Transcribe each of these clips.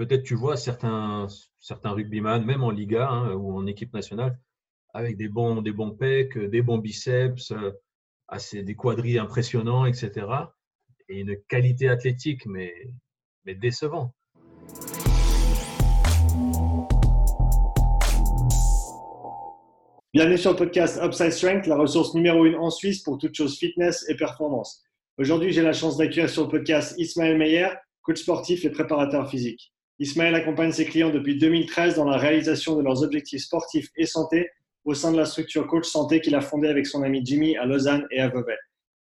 peut-être tu vois certains, certains rugbyman, même en Liga hein, ou en équipe nationale, avec des bons, des bons pecs, des bons biceps, assez, des quadrilles impressionnants, etc. Et une qualité athlétique, mais, mais décevant. Bienvenue sur le podcast Upside Strength, la ressource numéro une en Suisse pour toutes choses fitness et performance. Aujourd'hui, j'ai la chance d'accueillir sur le podcast Ismaël Meyer, coach sportif et préparateur physique. Ismaël accompagne ses clients depuis 2013 dans la réalisation de leurs objectifs sportifs et santé au sein de la structure Coach Santé qu'il a fondée avec son ami Jimmy à Lausanne et à Vevey.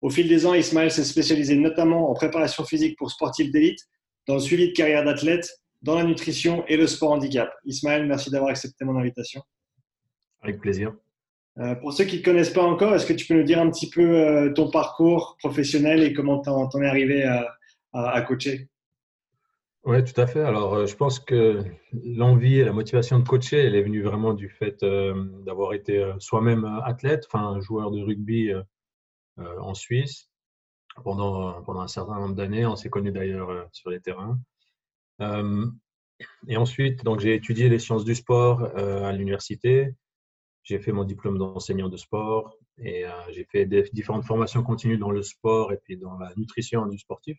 Au fil des ans, Ismaël s'est spécialisé notamment en préparation physique pour sportifs d'élite, dans le suivi de carrière d'athlète, dans la nutrition et le sport handicap. Ismaël, merci d'avoir accepté mon invitation. Avec plaisir. Euh, pour ceux qui ne te connaissent pas encore, est-ce que tu peux nous dire un petit peu euh, ton parcours professionnel et comment tu en, es arrivé à, coacher? Oui, tout à fait. Alors, euh, je pense que l'envie et la motivation de coacher, elle est venue vraiment du fait d'avoir été soi-même athlète, enfin joueur de rugby en Suisse pendant, un certain nombre d'années. On s'est connus d'ailleurs sur les terrains. et ensuite, donc j'ai étudié les sciences du sport à l'université. J'ai fait mon diplôme d'enseignant de sport et euh, j'ai fait différentes formations continues dans le sport et puis dans la nutrition du sportif.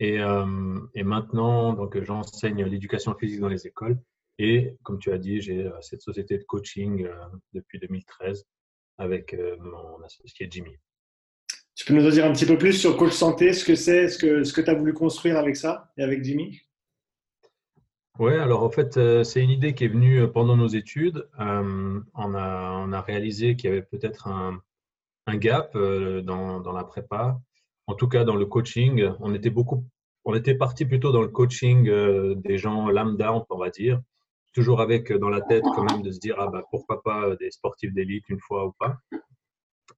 Et, euh, et maintenant, donc, j'enseigne l'éducation physique dans les écoles. Et comme tu as dit, j'ai euh, cette société de coaching depuis 2013 avec mon associé Jimmy. Tu peux nous en dire un petit peu plus sur Coach Santé, ce que c'est, ce que, ce que tu as voulu construire avec ça et avec Jimmy? Oui, alors en fait, euh, c'est une idée qui est venue euh, pendant nos études. Euh, on, a, on, a, réalisé qu'il y avait peut-être un, un, gap dans, dans, la prépa, en tout cas dans le coaching. On était beaucoup, on était parti plutôt dans le coaching des gens lambda, on va dire, toujours avec dans la tête quand même de se dire ah bah pourquoi pas des sportifs d'élite une fois ou pas.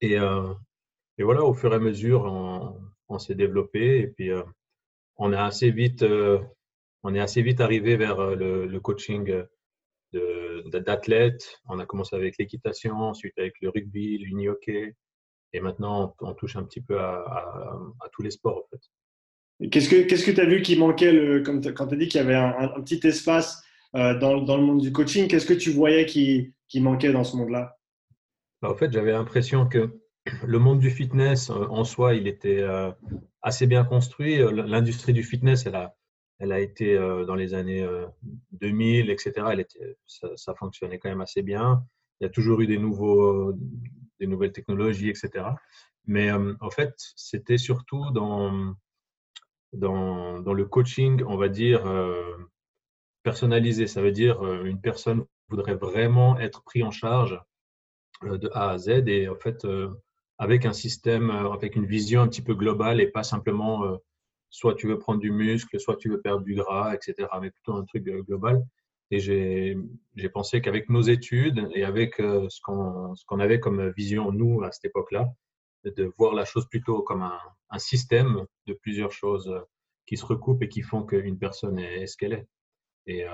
Et, voilà, au fur et à mesure, on, s'est développé et puis on a assez vite on est assez vite arrivé vers euh, le, coaching euh, d'athlètes. On a commencé avec l'équitation, ensuite avec le rugby, l'uni-hockey. Et maintenant, on, touche un petit peu à, tous les sports, en fait. Qu'est-ce que tu ce que as vu qui manquait, le, quand tu as dit qu'il y avait un, petit espace euh, dans, dans, le monde du coaching Qu'est-ce que tu voyais qui, qui manquait dans ce monde-là? Bah, En fait, j'avais l'impression que le monde du fitness, en soi, il était assez bien construit. L'industrie du fitness, elle a, elle a été euh, dans les années 2000, euh, etc. Elle était, ça, fonctionnait quand même assez bien. Il y a toujours eu des, nouveaux, des nouvelles technologies, etc. Mais euh, en fait, c'était surtout dans, dans, le coaching, on va dire, personnalisé. Ça veut dire une personne voudrait vraiment être pris en charge de A à Z et en fait, avec un système, avec une vision un petit peu globale et pas simplement soit tu veux prendre du muscle, soit tu veux perdre du gras, etc. Mais plutôt un truc euh, global. Et j'ai pensé qu'avec nos études et avec euh, ce qu'on avait comme vision, nous, à cette époque-là, de voir la chose plutôt comme un, système de plusieurs choses euh, qui se recoupent et qui font qu'une personne est, ce qu'elle est. Et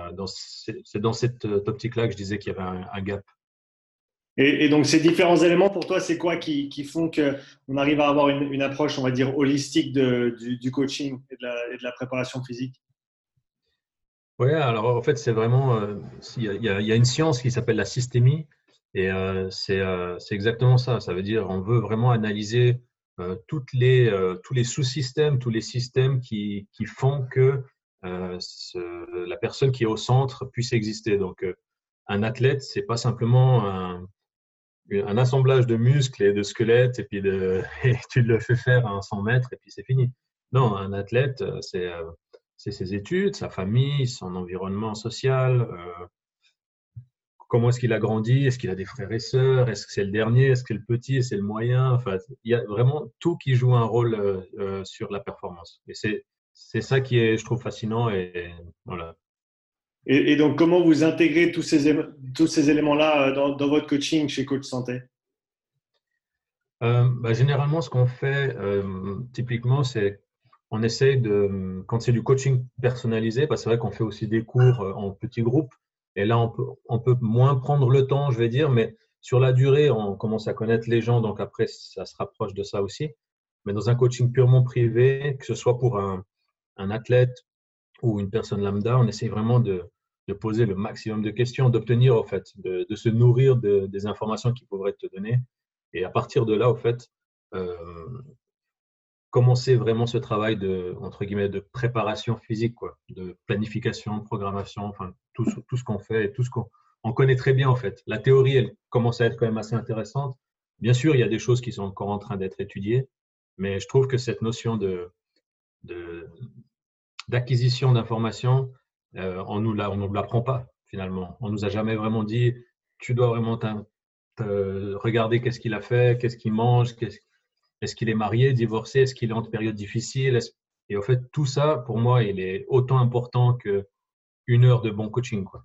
c'est dans cette optique-là que je disais qu'il y avait un, gap. Et, donc, ces différents éléments, pour toi, c'est quoi qui, font qu'on arrive à avoir une, approche, on va dire, holistique du, coaching et de, la, préparation physique? Oui, alors en fait, c'est vraiment. Euh, il y, a, une science qui s'appelle la systémie, et euh, euh, c'est exactement ça. Ça veut dire on veut vraiment analyser toutes les, tous les sous-systèmes, tous les systèmes qui, qui font que la personne qui est au centre puisse exister. Donc, un athlète, c'est pas simplement un, un assemblage de muscles et de squelettes et puis de, tu le fais faire à 100 mètres et puis c'est fini. Non, un athlète, euh, c'est ses études, sa famille, son environnement social, euh, comment est-ce qu'il a grandi, est-ce qu'il a des frères et sœurs, est-ce que c'est le dernier, est-ce que c'est le petit, c'est le moyen. Enfin, il y a vraiment tout qui joue un rôle euh, sur la performance. Et c'est ça qui est, je trouve, fascinant. Et voilà. Et, donc, comment vous intégrez tous ces, tous ces éléments-là euh, dans, votre coaching chez Coach Santé? Euh, bah, Généralement, ce qu'on fait, euh, typiquement, c'est on essaye de, quand c'est du coaching personnalisé, bah, c'est vrai qu'on fait aussi des cours en petits groupes. Et là, on peut, moins prendre le temps, je vais dire, mais sur la durée, on commence à connaître les gens, donc après, ça se rapproche de ça aussi. Mais dans un coaching purement privé, que ce soit pour un, un athlète ou une personne lambda, on essaie vraiment de, poser le maximum de questions, d'obtenir, au fait, de, se nourrir des informations qu'ils pourraient te donner. Et à partir de là, au fait, euh, commencer vraiment ce travail de, entre guillemets, de préparation physique, quoi, de planification, de programmation, enfin, tout, tout ce qu'on fait et tout ce qu'on on connaît très bien, en fait. La théorie, elle commence à être quand même assez intéressante. Bien sûr, il y a des choses qui sont encore en train d'être étudiées, mais je trouve que cette notion de, d'acquisition d'informations, euh, on ne nous l'apprend pas finalement. On nous a jamais vraiment dit, tu dois vraiment regarder qu'est-ce qu'il a fait, qu'est-ce qu'il mange, est-ce qu'il est marié, divorcé, est-ce qu'il est en période difficile? Et en fait, tout ça, pour moi, il est autant important qu'une heure de bon coaching. Quoi.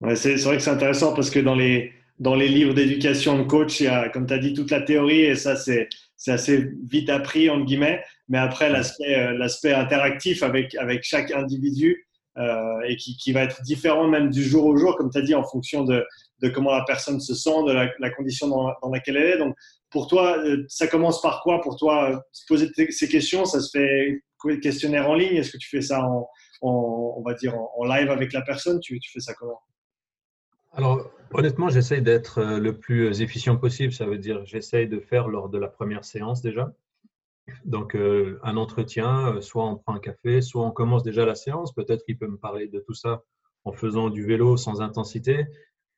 Ouais, c'est vrai que c'est intéressant parce que dans les, dans les livres d'éducation de coach, il y a, comme tu as dit, toute la théorie et ça, c'est assez vite appris, entre guillemets. Mais après, l'aspect euh, l'aspect interactif avec, avec chaque individu euh, et qui, qui, va être différent même du jour au jour, comme tu as dit, en fonction de, de comment la personne se sent, de la, condition dans, dans, laquelle elle est. Donc, pour toi, euh, ça commence par quoi Pour toi, se poser ces questions, ça se fait questionnaire en ligne? Est-ce que tu fais ça en, on va dire, en, live avec la personne? Tu, tu fais ça comment? Alors, honnêtement, j'essaye d'être euh, le plus efficient possible. Ça veut dire, j'essaye de faire lors de la première séance déjà. Donc, euh, un entretien, euh, soit on prend un café, soit on commence déjà la séance. Peut-être qu'il peut me parler de tout ça en faisant du vélo sans intensité.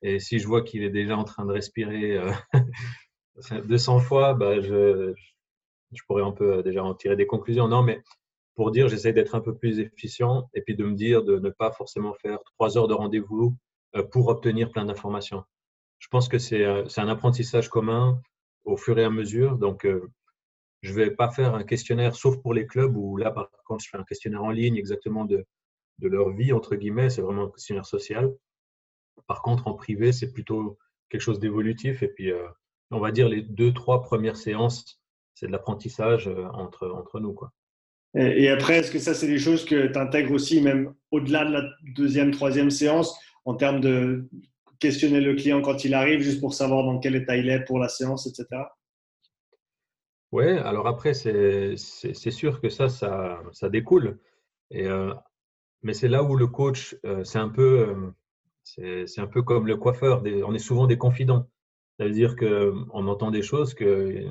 Et si je vois qu'il est déjà en train de respirer 200 fois, bah, je, je, pourrais un peu déjà en tirer des conclusions. Non, mais pour dire, j'essaie d'être un peu plus efficient et puis de me dire de ne pas forcément faire trois heures de rendez-vous euh, pour obtenir plein d'informations. Je pense que euh, c'est un apprentissage commun au fur et à mesure. Donc, euh, je ne vais pas faire un questionnaire, sauf pour les clubs où là, par contre, je fais un questionnaire en ligne exactement de, leur vie, entre guillemets. C'est vraiment un questionnaire social. Par contre, en privé, c'est plutôt quelque chose d'évolutif. Et puis, on va dire les deux, trois premières séances, c'est de l'apprentissage entre, entre nous. Et après, est-ce que ça, c'est des choses que tu intègres aussi, même au-delà de la deuxième, troisième séance en termes de questionner le client quand il arrive, juste pour savoir dans quel état il est pour la séance, etc. Oui, alors après, c'est sûr que ça, ça, ça découle. Et, mais c'est là où le coach, c'est un, peu, euh, un peu comme le coiffeur. on est souvent des confidents. Ça veut dire qu'on entend des choses que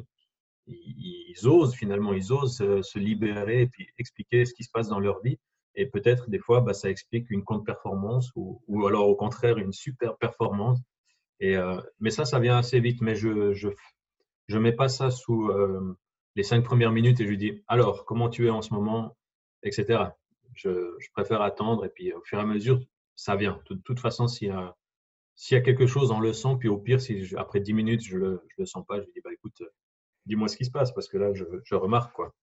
ils osent finalement, ils osent se libérer et puis expliquer ce qui se passe dans leur vie. Et peut-être des fois, bah, ça explique une contre-performance ou, ou, alors au contraire une super performance. Et, mais ça, ça vient assez vite. Mais je je, je mets pas ça sous euh, les cinq premières minutes et je lui dis alors, comment tu es en ce moment, etc. Je, préfère attendre et puis au fur et à mesure, ça vient. De toute façon, s'il y, a, quelque chose, on le sent. Puis au pire, si après dix minutes, je ne le, sens pas, je lui dis bah, écoute, dis-moi ce qui se passe parce que là, je, je remarque. quoi.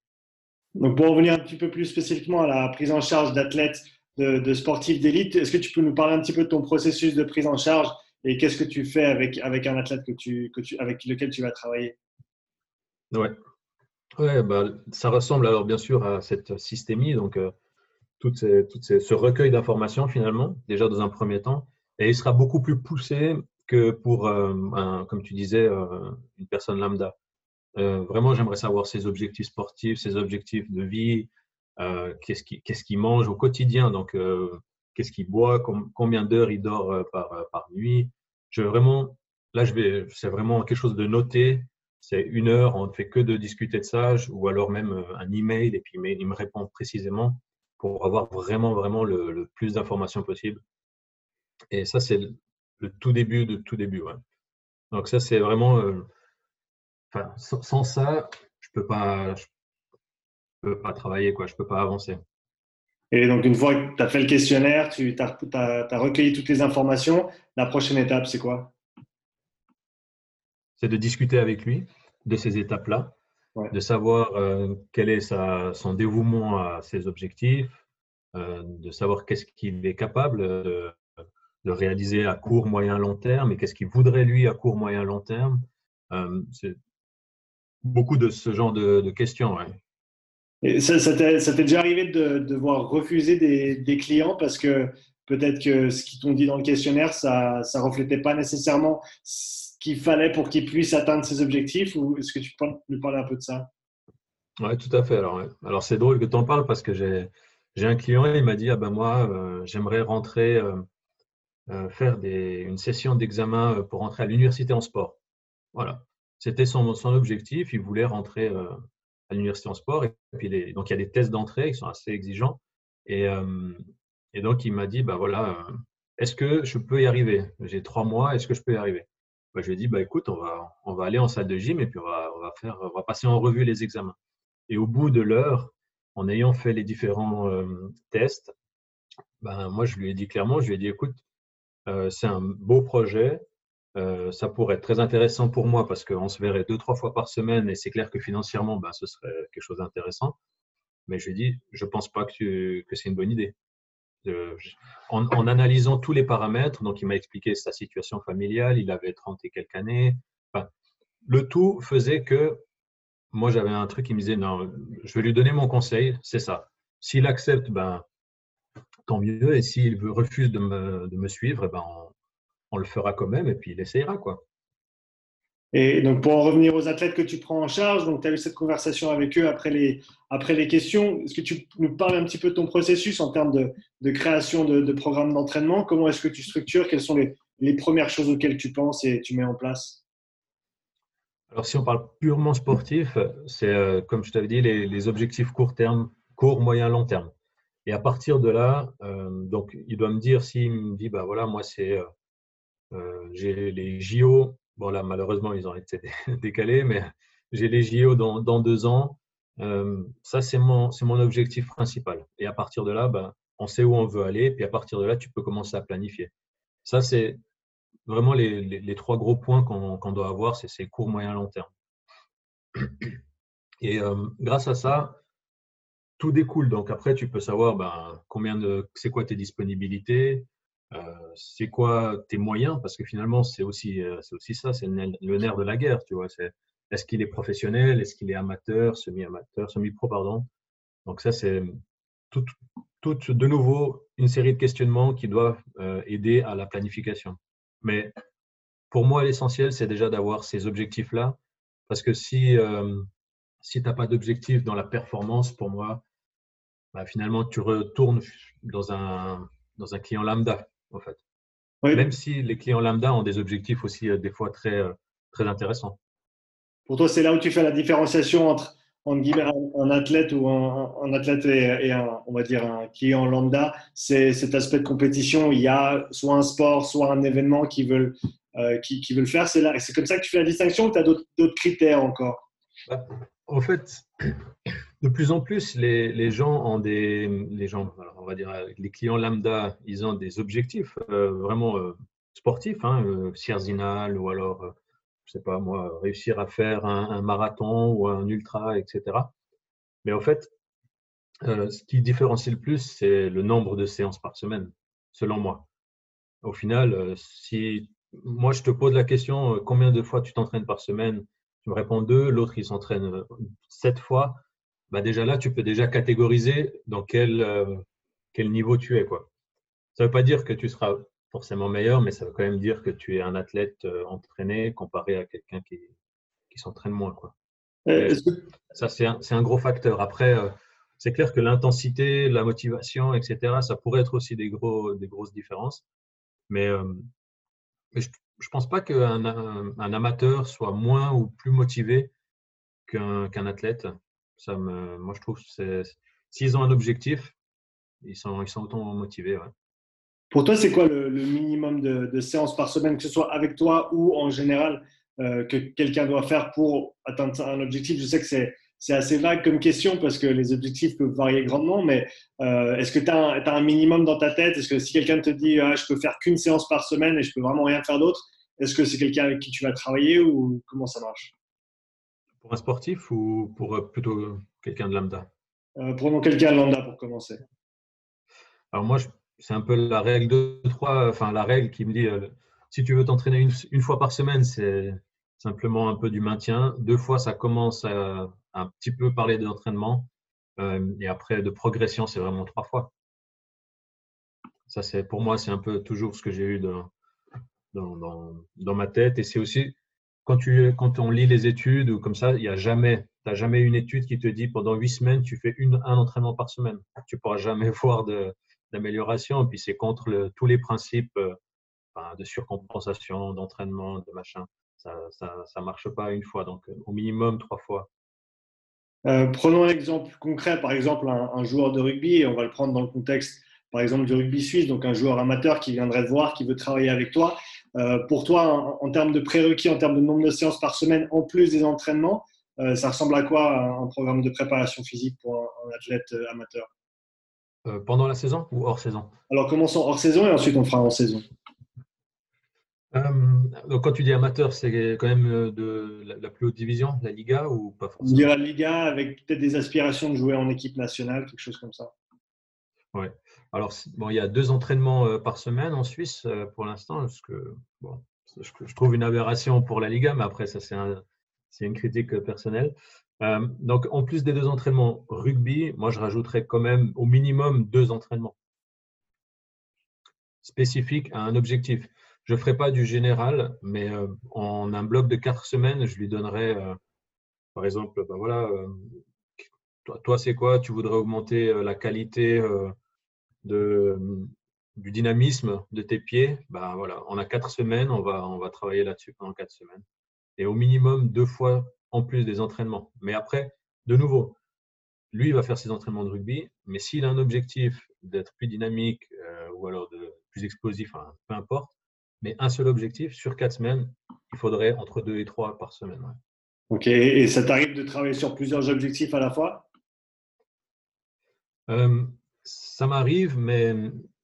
Donc, pour revenir un petit peu plus spécifiquement à la prise en charge d'athlètes, de, sportifs d'élite, est-ce que tu peux nous parler un petit peu de ton processus de prise en charge et qu'est-ce que tu fais avec, avec un athlète que tu, que tu, avec lequel tu vas travailler? Ouais, ouais bah, ça ressemble alors bien sûr à cette systémie, donc euh, tout, ce recueil d'informations finalement, déjà dans un premier temps, et il sera beaucoup plus poussé que pour, euh, comme tu disais, euh, une personne lambda. Vraiment, j'aimerais savoir ses objectifs sportifs, ses objectifs de vie, qu'est-ce qu'il mange au quotidien, donc qu'est-ce qu'il boit, combien d'heures il dort par, par, nuit. Je vraiment, là, je vais, c'est vraiment quelque chose de noté. C'est une heure, on ne fait que de discuter de ça, ou alors même un email, et puis il me répond précisément pour avoir vraiment, vraiment le, plus d'informations possible. Et ça, c'est le, tout début de tout début. Donc ça, c'est vraiment sans ça, je peux pas, peux pas travailler, quoi. Je peux pas avancer. Et donc, une fois que tu as fait le questionnaire, tu as, recueilli toutes les informations, la prochaine étape, c'est quoi? C'est de discuter avec lui de ces étapes-là, de savoir euh, quel est sa, son dévouement à ses objectifs, euh, de savoir qu'est-ce qu'il est capable de, de, réaliser à court, moyen, long terme et qu'est-ce qu'il voudrait lui à court, moyen, long terme. Euh, beaucoup de ce genre de, questions. Ça, t'est déjà arrivé de devoir refuser des, clients parce que peut-être que ce qu'ils t'ont dit dans le questionnaire, ça ne reflétait pas nécessairement ce qu'il fallait pour qu'ils puissent atteindre ses objectifs ou est-ce que tu peux nous parler un peu de ça? Oui, tout à fait. Alors, alors c'est drôle que tu en parles parce que j'ai un client, il m'a dit ah ben moi, j'aimerais rentrer, faire des, une session d'examen pour rentrer à l'université en sport. Voilà, c'était son, son, objectif. Il voulait rentrer à l'université en sport. Et puis donc il y a des tests d'entrée qui sont assez exigeants. Et, et donc il m'a dit bah voilà, est-ce que je peux y arriver? J'ai trois mois, est-ce que je peux y arriver? Bah, Je lui ai dit, bah, écoute, on va, on va aller en salle de gym et puis on va, faire, on va passer en revue les examens. Et au bout de l'heure, en ayant fait les différents euh, tests, ben, moi, je lui ai dit clairement, je lui ai dit, écoute, euh, c'est un beau projet, euh, ça pourrait être très intéressant pour moi parce qu'on se verrait deux, trois fois par semaine et c'est clair que financièrement, ben, ce serait quelque chose d'intéressant. Mais je lui dit, je ne pense pas que, que c'est une bonne idée en, analysant tous les paramètres, donc il m'a expliqué sa situation familiale, il avait 30 et quelques années. le tout faisait que moi j'avais un truc qui me disait non, je vais lui donner mon conseil, c'est ça. S'il accepte, ben tant mieux, et s'il refuse de me, de me suivre, ben on, on, le fera quand même, et puis il essayera quoi. Et donc, pour en revenir aux athlètes que tu prends en charge, donc tu as eu cette conversation avec eux après les, après les questions. Est-ce que tu nous parles un petit peu de ton processus en termes de, de création de, de programmes d'entraînement? Comment est-ce que tu structures? Quelles sont les, les, premières choses auxquelles tu penses et tu mets en place? Alors, si on parle purement sportif, c'est, euh, comme je t'avais dit, les, les, objectifs court terme, court, moyen, long terme. Et à partir de là, euh, donc, il doit me dire s'il me dit, bah voilà, moi, c'est, euh j'ai les JO Bon, là, malheureusement, ils ont été décalés, mais j'ai les JO dans, deux ans. Euh, ça, c'est mon, objectif principal. Et à partir de là, ben, on sait où on veut aller. Puis à partir de là, tu peux commencer à planifier. Ça, c'est vraiment les, trois gros points qu'on doit avoir, c'est court, moyen, long terme. Et euh, grâce à ça, tout découle. Donc après, tu peux savoir ben, combien de, c'est quoi tes disponibilités, euh, c'est quoi tes moyens? Parce que finalement, c'est aussi, euh, c'est aussi ça, c'est le nerf de la guerre, tu vois. C'est est-ce qu'il est professionnel? Est-ce qu'il est amateur, semi-amateur, semi-pro, pardon? Donc ça, c'est tout, tout, de nouveau une série de questionnements qui doivent euh, aider à la planification. Mais pour moi, l'essentiel, c'est déjà d'avoir ces objectifs-là, parce que si, si tu n'as pas d'objectif dans la performance, pour moi, bah, finalement, tu retournes dans un, dans un client lambda en fait. Même si les clients lambda ont des objectifs aussi euh, des fois très, euh, très intéressants. Pour toi, c'est là où tu fais la différenciation entre un athlète ou un, athlète et, un, on va dire un client lambda, c'est cet aspect de compétition. Il y a soit un sport, soit un événement qui veulent, euh, qui, qui veulent faire. C'est c'est comme ça que tu fais la distinction ou tu as d'autres critères encore? Bah, En fait, de plus en plus, les, gens ont des, les gens, on va dire, les clients lambda, ils ont des objectifs euh, vraiment euh, sportifs, hein, euh, ou alors, je sais pas moi, réussir à faire un, marathon ou un ultra, etc. Mais en fait, ce qui différencie le plus, c'est le nombre de séances par semaine, selon moi. Au final, si moi je te pose la question, combien de fois tu t'entraînes par semaine Tu me réponds deux, l'autre il s'entraîne sept fois bah déjà là, tu peux déjà catégoriser dans quel, euh, quel niveau tu es. Quoi. Ça ne veut pas dire que tu seras forcément meilleur, mais ça veut quand même dire que tu es un athlète euh, entraîné comparé à quelqu'un qui, qui s'entraîne moins. Quoi. Ça, c'est un, un, gros facteur. Après, euh, c'est clair que l'intensité, la motivation, etc., ça pourrait être aussi des, gros, des grosses différences. Mais, je ne pense pas qu'un un, amateur soit moins ou plus motivé qu'un athlète moi, je trouve que s'ils ont un objectif, ils sont, autant motivés. Pour toi, c'est quoi le, minimum de, séances par semaine, que ce soit avec toi ou en général, euh, que quelqu'un doit faire pour atteindre un objectif? Je sais que c'est, c'est assez vague comme question parce que les objectifs peuvent varier grandement, mais euh, est-ce que tu as, un minimum dans ta tête? Est-ce que si quelqu'un te dit ah, je peux faire qu'une séance par semaine et je peux vraiment rien faire d'autre, est-ce que c'est quelqu'un avec qui tu vas travailler ou comment ça marche? Pour un sportif ou pour euh, plutôt quelqu'un de lambda? Euh, Prenons quelqu'un de lambda pour commencer. Alors moi, c'est un peu la règle de 3, enfin la règle qui me dit euh, si tu veux t'entraîner une, fois par semaine, c'est simplement un peu du maintien. Deux fois, ça commence à, un petit peu parler d'entraînement. et après, de progression, c'est vraiment trois fois. Ça, c'est pour moi, c'est un peu toujours ce que j'ai eu dans, dans, dans, dans, ma tête. Et c'est aussi quand, tu, quand on lit les études ou comme ça, il n'y a jamais, tu jamais une étude qui te dit pendant huit semaines, tu fais une, un entraînement par semaine. Tu ne pourras jamais voir d'amélioration. Puis c'est contre tous les principes euh, de surcompensation, d'entraînement, de machin. Ça ne marche pas une fois. Donc, au minimum, trois fois. Euh, prenons un exemple concret, par exemple un, joueur de rugby, et on va le prendre dans le contexte, par exemple, du rugby suisse, donc un joueur amateur qui viendrait te voir, qui veut travailler avec toi. Euh, pour toi, en, termes de prérequis, en termes de nombre de séances par semaine, en plus des entraînements, euh, ça ressemble à quoi un, programme de préparation phisique pour un, athlète amateur? Pendant la saison ou hors saison? Alors commençons hors saison et ensuite on fera en saison. Euh, donc quand tu dis amateur, c'est quand même euh, de la, plus haute division, la Liga ou pas forcément? On dirait la Liga avec peut-être des aspirations de jouer en équipe nationale, quelque chose comme ça. Oui. Alors, bon, il y a deux entraînements euh, par semaine en Suisse pour l'instant, ce que bon, je, trouve une aberration pour la Liga, mais après, ça, c'est un, une critique personnelle. donc, en plus des deux entraînements rugby, moi, je rajouterais quand même au minimum deux entraînements spécifiques à un objectif. Je ne ferai pas du général, mais euh, en un bloc de quatre semaines, je lui donnerai, euh, par exemple, ben voilà, euh, toi, c'est quoi? Tu voudrais augmenter la qualité de, du dynamisme de tes pieds ben voilà, On a quatre semaines, on va, on va travailler là-dessus pendant quatre semaines. Et au minimum deux fois en plus des entraînements. Mais après, de nouveau, lui, il va faire ses entraînements de rugby, mais s'il a un objectif d'être plus dynamique ou alors de plus explosif, peu importe, mais un seul objectif sur quatre semaines, il faudrait entre deux et trois par semaine. Ok, et ça t'arrive de travailler sur plusieurs objectifs à la fois? Euh, Ça m'arrive, mais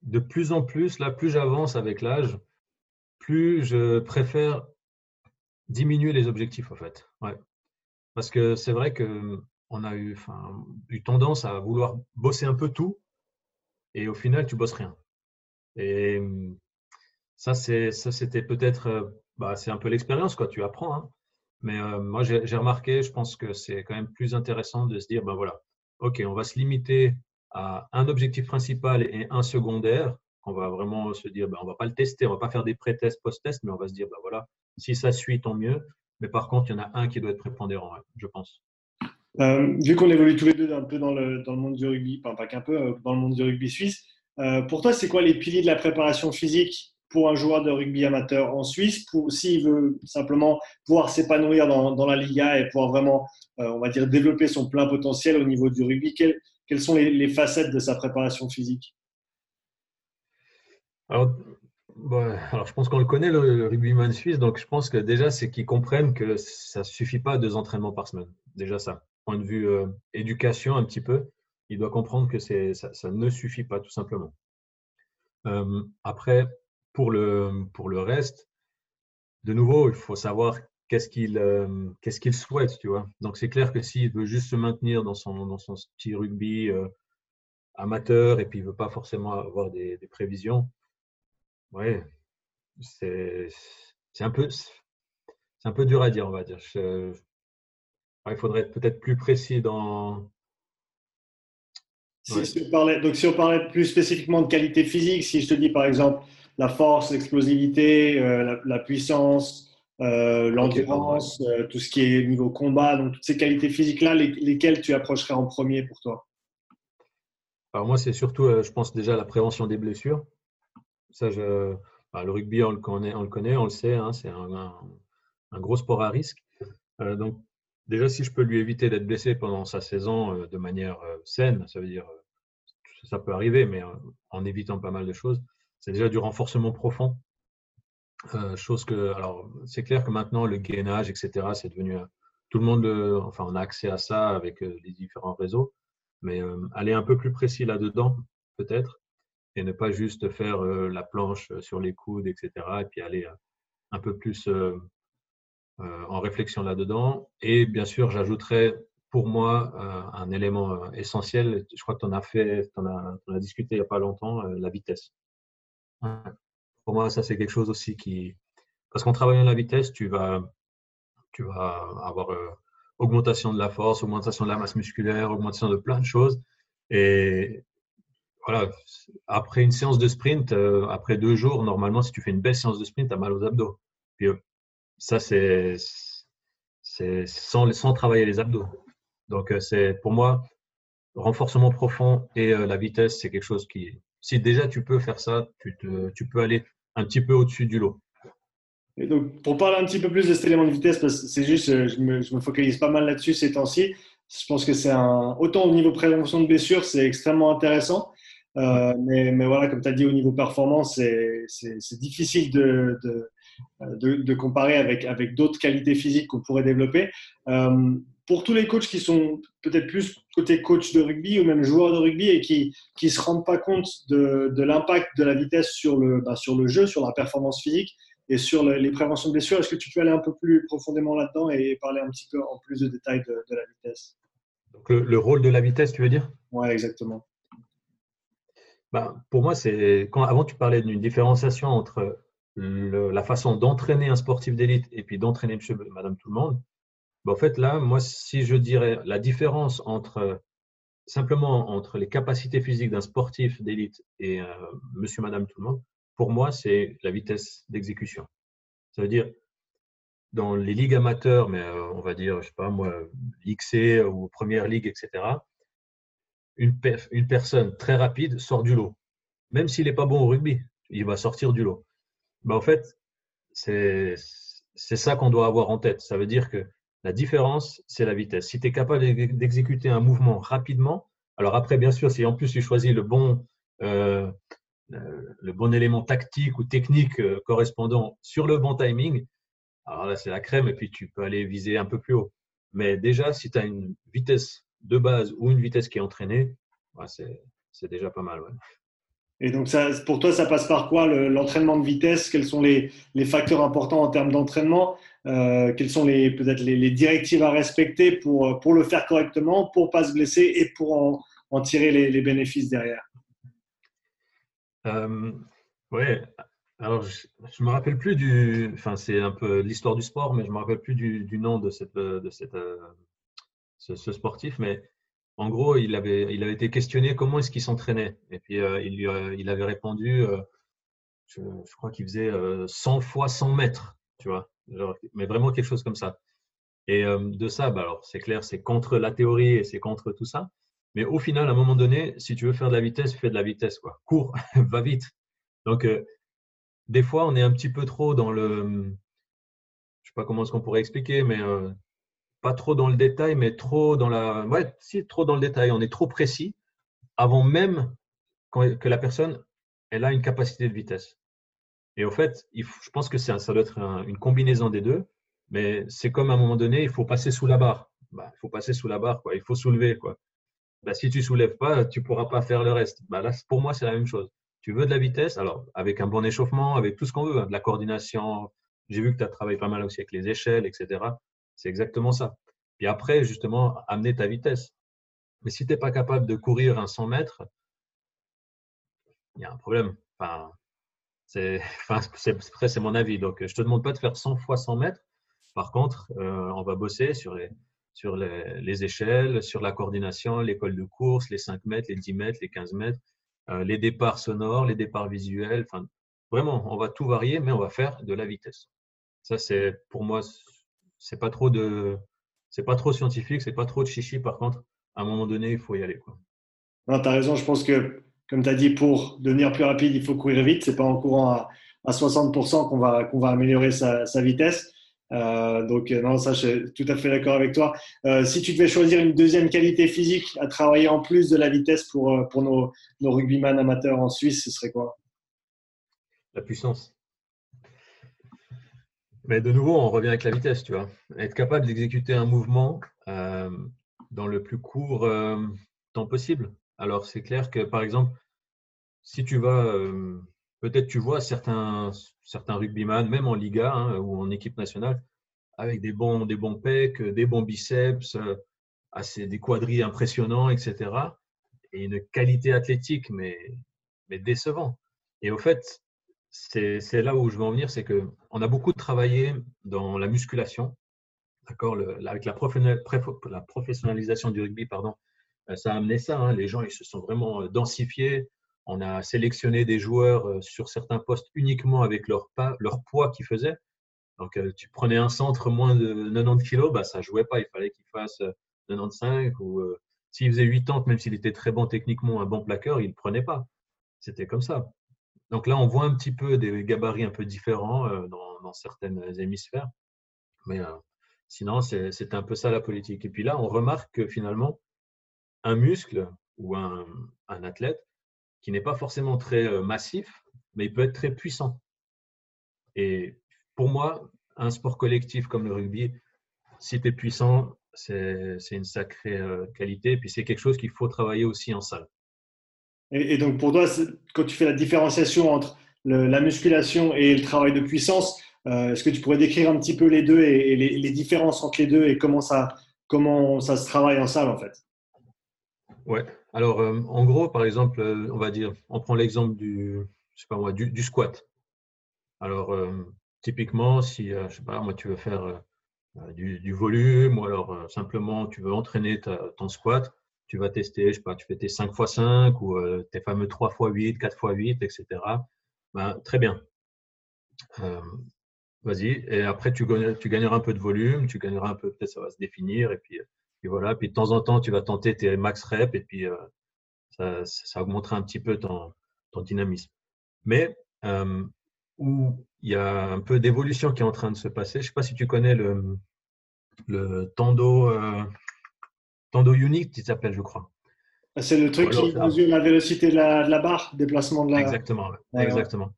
de plus en plus, là, plus j'avance avec l'âge, plus je préfère diminuer les objectifs, en fait. Ouais. Parce que c'est vrai qu'on a eu, eu tendance à vouloir bosser un peu tout, et au final, tu bosses rien. Et ça, c'est, ça, c'était peut-être, euh, bah, c'est un peu l'expérience, quoi. Tu apprends. Hein. Mais euh, moi, j'ai, remarqué, je pense que c'est quand même plus intéressant de se dire, ben voilà, ok, on va se limiter à un objectif principal et un secondaire. On va vraiment se dire, ben, on va pas le tester, on va pas faire des pré-tests, post-tests, mais on va se dire, ben voilà, si ça suit, tant mieux. Mais par contre, il y en a un qui doit être prépondérant, je pense. Euh, vu qu'on évolue tous les deux un peu dans le, monde du rugby, pas qu'un peu, dans le monde du rugby suisse, pour toi, c'est quoi les piliers de la préparation physique pour un joueur de rugby amateur en Suisse, s'il veut simplement pouvoir s'épanouir dans, dans, la Liga et pouvoir vraiment, euh, on va dire, développer son plein potentiel au niveau du rugby, quelles sont les, facettes de sa préparation physique? Alors, je pense qu'on le connaît, le, rugbyman suisse, donc je pense que déjà, c'est qu'ils comprennent que ça ne suffit pas deux entraînements par semaine. Déjà ça, point de vue euh, éducation un petit peu, il doit comprendre que ça, ça ne suffit pas tout simplement. Euh, après, pour le, pour le reste, de nouveau, il faut savoir qu'est-ce qu'il euh, qu'est-ce qu'il souhaite, tu vois. Donc c'est clair que s'il veut juste se maintenir dans son, dans son petit rugby euh, amateur et puis il veut pas forcément avoir des, prévisions, ouais, c'est un peu c'est un peu dur à dire, on va dire. il faudrait être peut-être plus précis dans. Si, on parlait, donc si on parlait plus spécifiquement de qualité physique, si je te dis par exemple la force, l'explosivité, euh, la, puissance, euh, l'endurance, euh, tout ce qui est niveau combat, donc toutes ces qualités physiques-là, lesquelles tu approcherais en premier pour toi? Alors moi, c'est surtout, je pense déjà à la prévention des blessures. Ça, je, bah, le rugby, on le connaît, on le, connaît, on le sait, hein, c'est un, gros sport à risque. donc déjà, si je peux lui éviter d'être blessé pendant sa saison de manière saine, ça veut dire, ça peut arriver, mais en évitant pas mal de choses, c'est déjà du renforcement profond. Euh, chose que, alors, c'est clair que maintenant, le gainage, etc., c'est devenu. Euh, tout le monde, enfin, on a accès à ça avec euh, les différents réseaux, mais aller un peu plus précis là-dedans, peut-être, et ne pas juste faire la planche sur les coudes, etc., et puis aller un peu plus en réflexion là-dedans. Et bien sûr, j'ajouterais pour moi un élément essentiel, je crois que tu en as fait, tu en as, discuté il n'y a pas longtemps, la vitesse. Pour moi, ça, c'est quelque chose aussi qui. Parce qu'en travaillant la vitesse, tu vas, tu vas avoir euh, augmentation de la force, augmentation de la masse musculaire, augmentation de plein de choses. Et voilà, après une séance de sprint, euh, après deux jours, normalement, si tu fais une belle séance de sprint, tu as mal aux abdos. Puis, euh, ça, c'est sans, sans travailler les abdos. Donc, c'est pour moi, renforcement profond et la vitesse, c'est quelque chose qui, si déjà tu peux faire ça, tu, te, tu peux aller un petit peu au-dessus du lot. Donc, pour parler un petit peu plus de cet élément de vitesse, parce que c'est juste, euh, je me, je me, focalise pas mal là-dessus ces temps-ci. Je pense que c'est un, autant au niveau prévention de blessures, c'est extrêmement intéressant. Euh, mais, voilà, comme tu as dit, au niveau performance, c'est difficile de, de, comparer avec, d'autres qualités physiques qu'on pourrait développer. Euh, pour tous les coachs qui sont peut-être plus côté coach de rugby ou même joueurs de rugby et qui ne se rendent pas compte de, de l'impact de la vitesse sur le, bah, sur le jeu, sur la performance physique et sur les préventions de blessures, est-ce que tu peux aller un peu plus profondément là-dedans et parler un petit peu en plus de détails de, la vitesse? Donc le, rôle de la vitesse, tu veux dire? Oui, exactement. Bah, pour moi, c'est quand avant tu parlais d'une différenciation entre la façon d'entraîner un sportif d'élite et puis d'entraîner monsieur, madame tout le monde. Bah, en fait, là, moi, si je dirais la différence entre simplement entre les capacités physiques d'un sportif d'élite et euh, monsieur, madame, tout le monde, pour moi, c'est la vitesse d'exécution. Ça veut dire, dans les ligues amateurs, mais euh, on va dire, je sais pas moi, Ligue ou Première Ligue, etc., une, une personne très rapide sort du lot. Même s'il n'est pas bon au rugby, il va sortir du lot. Bah, en fait, c'est ça qu'on doit avoir en tête. Ça veut dire que la différence, c'est la vitesse. Si tu es capable d'exécuter un mouvement rapidement, alors après, bien sûr, si en plus tu choisis le bon, euh, bon élément tactique ou technique euh, correspondant sur le bon timing, alors là, c'est la crème et puis tu peux aller viser un peu plus haut. Mais déjà, si tu as une vitesse de base ou une vitesse qui est entraînée, c'est déjà pas mal. Et donc, ça, pour toi, ça passe par quoi l'entraînement de vitesse? Quels sont les, facteurs importants en termes d'entraînement? Euh, Quelles sont peut-être les, directives à respecter pour, pour le faire correctement, pour pas se blesser et pour en, tirer les, bénéfices derrière? Euh, Oui, alors je ne me rappelle plus du. Enfin, c'est un peu l'histoire du sport, mais je me rappelle plus du, nom de, euh, ce, sportif. Mais en gros, il avait, été questionné comment est-ce qu'il s'entraînait. Et puis, euh, il, avait répondu, euh, je, crois qu'il faisait 100 euh, fois 100 mètres, tu vois, mais vraiment quelque chose comme ça. Et de ça, bah, alors c'est clair, c'est contre la théorie et c'est contre tout ça. Mais au final, à un moment donné, si tu veux faire de la vitesse, fais de la vitesse, quoi. Cours, va vite. Donc, des fois, on est un petit peu trop dans le, je sais pas comment est-ce qu'on pourrait expliquer, mais pas trop dans le détail, mais trop dans la. Ouais, si, trop dans le détail. On est trop précis avant même que la personne elle a une capacité de vitesse. Et au fait, je pense que ça, doit être une combinaison des deux, mais c'est comme à un moment donné, il faut passer sous la barre. Bah, il faut passer sous la barre, il faut soulever. Bah, si tu soulèves pas, tu pourras pas faire le reste. Bah, pour moi, c'est la même chose. Tu veux de la vitesse, alors avec un bon échauffement, avec tout ce qu'on veut, hein, de la coordination. J'ai vu que tu as travaillé pas mal aussi avec les échelles, etc. C'est exactement ça. Puis après, justement, amener ta vitesse. Mais si tu n'es pas capable de courir un 100 mètres, il y a un problème. Enfin, c'est c'est mon avis. Donc, je ne te demande pas de faire 100 fois 100 mètres. Par contre, euh, on va bosser sur les, sur les, les, échelles, sur la coordination, l'école de course, les 5 mètres, les 10 mètres, les 15 mètres, euh, les départs sonores, les départs visuels. Enfin, vraiment, on va tout varier, mais on va faire de la vitesse. Ça, c'est pour moi c'est pas trop de c'est pas trop scientifique, c'est pas trop de chichi. Par contre, à un moment donné, il faut y aller. Quoi. Non, tu as raison. Je pense que, comme tu as dit, pour devenir plus rapide, il faut courir vite. C'est pas en courant à, à 60% qu'on va, qu'on va améliorer sa, vitesse. Euh, donc, non, ça, je suis tout à fait d'accord avec toi. Euh, si tu devais choisir une deuxième qualité physique à travailler en plus de la vitesse pour, euh, pour nos, nos rugbyman amateurs en Suisse, ce serait quoi? La puissance. Mais de nouveau, on revient avec la vitesse, tu vois. Être capable d'exécuter un mouvement euh, dans le plus court euh, temps possible. Alors, c'est clair que, par exemple, si tu vas, euh, peut-être tu vois certains, certains rugbyman, même en Liga hein, ou en équipe nationale, avec des bons, des bons pecs, des bons biceps, assez, des quadrilles impressionnants, etc. Et une qualité athlétique, mais, mais décevant. Et au fait, c'est là où je veux en venir, c'est qu'on a beaucoup travaillé dans la musculation, d'accord, avec la, professionnalisation du rugby, pardon, euh, ça a amené ça. Hein. les gens ils se sont vraiment euh, densifiés. On a sélectionné des joueurs euh, sur certains postes uniquement avec leur, poids qu'ils faisaient. Donc, euh, tu prenais un centre moins de 90 kg, bah, ça ne jouait pas. Il fallait qu'il fasse 95 ou s'il faisait 80, même s'il était très bon techniquement, un bon plaqueur, il ne prenait pas. C'était comme ça. Donc là, on voit un petit peu des gabarits un peu différents dans, dans certaines hémisphères. Mais sinon, c'est un peu ça la politique. Et puis là, on remarque que finalement, un muscle ou un, athlète qui n'est pas forcément très massif, mais il peut être très puissant. Et pour moi, un sport collectif comme le rugby, si tu es puissant, c'est une sacrée qualité. Et puis c'est quelque chose qu'il faut travailler aussi en salle. Et, donc pour toi, quand tu fais la différenciation entre la musculation et le travail de puissance, est-ce que tu pourrais décrire un petit peu les deux et, les, différences entre les deux et comment ça se travaille en salle en fait? Ouais. Alors euh, en gros, par exemple, euh, on va dire, on prend l'exemple du, je sais pas moi, du, squat. Alors typiquement, si je sais pas moi, tu veux faire du, volume ou alors simplement tu veux entraîner ton squat, tu vas tester, je sais pas, tu fais tes 5 x 5 ou tes fameux 3 x 8, 4 x 8, etc. Ben, très bien. Vas-y. Et après, tu, tu gagneras un peu de volume, tu gagneras un peu, peut-être ça va se définir. Et puis, voilà. Puis de temps en temps, tu vas tenter tes max reps et puis euh, ça, ça, augmentera un petit peu ton, ton dynamisme. Mais euh, où il y a un peu d'évolution qui est en train de se passer, je ne sais pas si tu connais le, le tendo, euh, tendo unique, qui s'appelle, je crois. Ah, c'est le truc qui mesure la vélocité de la, de la, barre, déplacement de la. Exactement, exactement.